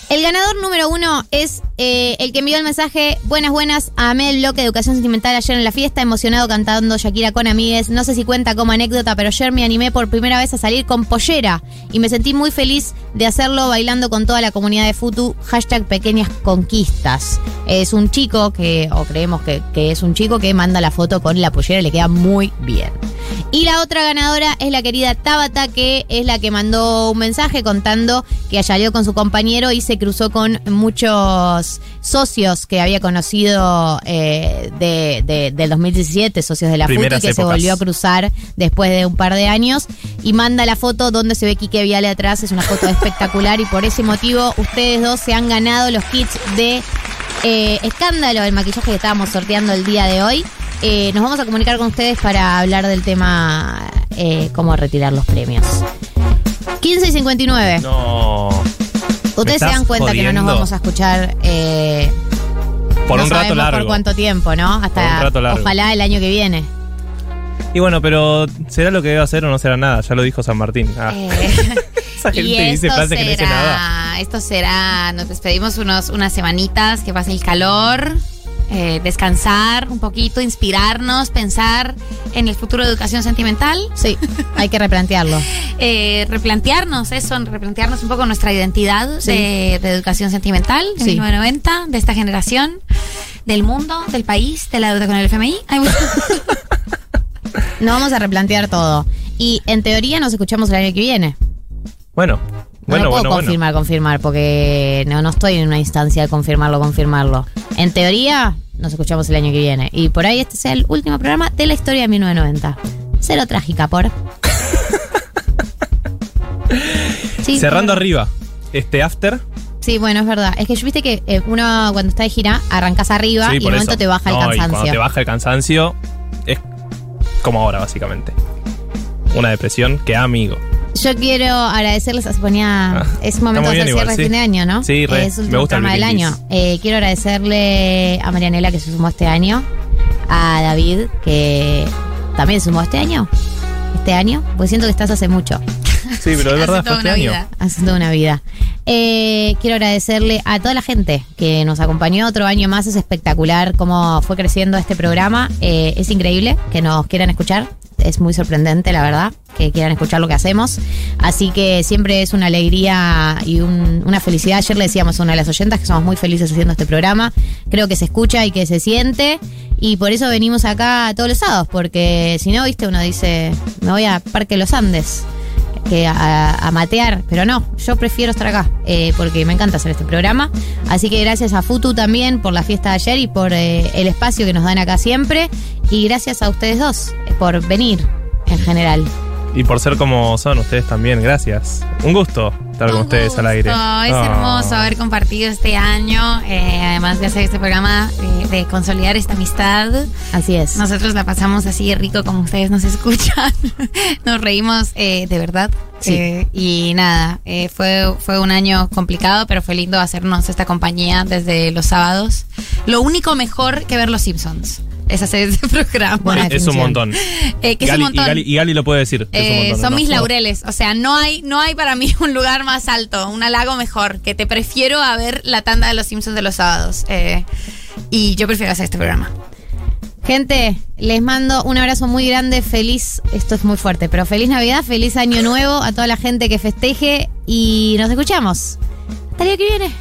El ganador número uno es eh, el que envió el mensaje Buenas, buenas, amé el bloque de educación sentimental ayer en la fiesta, emocionado cantando Shakira con amigues. No sé si cuenta como anécdota, pero ayer me animé por primera vez a salir con pollera y me sentí muy feliz de hacerlo bailando con toda la comunidad de Futu. Hashtag pequeñas conquistas. Es un chico que, o creemos que, que es un chico que manda la foto con la pollera y le queda muy bien. Y la otra ganadora es la querida Tabata, que es la que mandó un mensaje contando que salió con su compañero y se cruzó con muchos socios que había conocido eh, de, de- del 2017, socios de la FUTU, Primeras que se volvió a cruzar después de un par de años. Y manda la foto donde se ve Quique Viale atrás, es una foto (laughs) espectacular y por ese motivo ustedes dos se han ganado los kits de eh, Escándalo, el maquillaje que estábamos sorteando el día de hoy. Eh, nos vamos a comunicar con ustedes para hablar del tema eh, cómo retirar los premios. 15 y 59. No. Ustedes se dan cuenta que no nos vamos a escuchar eh, Por no un rato largo. por cuánto tiempo, ¿no? Hasta Por un rato largo. ojalá el año que viene. Y bueno, pero ¿será lo que debe hacer o no será nada? Ya lo dijo San Martín. Ah. (laughs) Esa gente y dice esto frases que no dice nada. será, esto será, nos despedimos unos, unas semanitas, que pase el calor, eh, descansar un poquito, inspirarnos, pensar en el futuro de educación sentimental. Sí, hay que replantearlo. (laughs) Eh, replantearnos eso, replantearnos un poco nuestra identidad Sí. de, de educación sentimental de Sí. 1990, de esta generación, del mundo, del país, de la deuda con el FMI. (laughs) Nos vamos a replantear todo. Y en teoría nos escuchamos el año que viene. Bueno, No lo puedo bueno, bueno. confirmar, confirmar, porque no, no estoy en una instancia de confirmarlo, confirmarlo. En teoría, nos escuchamos el año que viene. Y por ahí este sea el último programa de la historia de 1990. Cero trágica, por. (laughs) Sí, Cerrando arriba, este after. Sí, bueno, es verdad. Es que yo viste que eh, uno cuando está de gira arrancas arriba Sí, y de momento eso. te baja el No, y cansancio. cuando te baja el cansancio, es como ahora, básicamente. Una depresión que amigo. Yo quiero agradecerles, se ponía, es momento Ah, muy de hacer cierre de sí. fin de año, ¿no? Sí, re. Es el Me gusta programa del año. Eh, quiero agradecerle a Marianela que se sumó este año, a David que también se sumó este año, este año, porque siento que estás hace mucho. Sí, pero de verdad fue este año. Hace toda una vida. Eh, quiero agradecerle a toda la gente que nos acompañó otro año más. Es espectacular cómo fue creciendo este programa. Eh, es increíble que nos quieran escuchar es muy sorprendente, la verdad, que quieran escuchar lo que hacemos. Así que siempre es una alegría y un- una felicidad. Ayer le decíamos a una de las oyentas que somos muy felices haciendo este programa. Creo que se escucha y que se siente. Y por eso venimos acá todos los sábados, porque si no, viste, uno dice, me voy a Parque Los Andes que a, matear, pero no, yo prefiero estar acá, eh, porque me encanta hacer este programa. Así que gracias a Futu también por la fiesta de ayer y por eh, el espacio que nos dan acá siempre. Y gracias a ustedes dos eh, por venir en general. Y por ser como son ustedes también, gracias. Un gusto estar con ustedes al aire. Oh, es Ah. hermoso haber compartido este año, eh, además de hacer este programa, eh, de consolidar esta amistad. Así es. Nosotros la pasamos así rico como ustedes nos (laughs) escuchan. nos reímos eh, de verdad. Sí. Eh, y nada, eh, fue, fue un año complicado, pero fue lindo hacernos esta compañía desde los sábados. Lo único mejor que ver Los Simpsons es hacer este (laughs) programa. es un montón. Eh, que es un montón. Y, Gali, y Gali lo puede decir. que es un Eh, montón, son ¿no? mis laureles. O sea, no hay, no hay para mí (laughs) un lugar más alto, un halago mejor, que te prefiero a ver la tanda de los Simpsons de los sábados. Eh, y yo prefiero hacer este programa. Gente, les mando un abrazo muy grande, feliz, esto es muy fuerte, pero feliz Navidad, feliz Año Nuevo a toda la gente que festeje y nos escuchamos. Hasta el día que viene.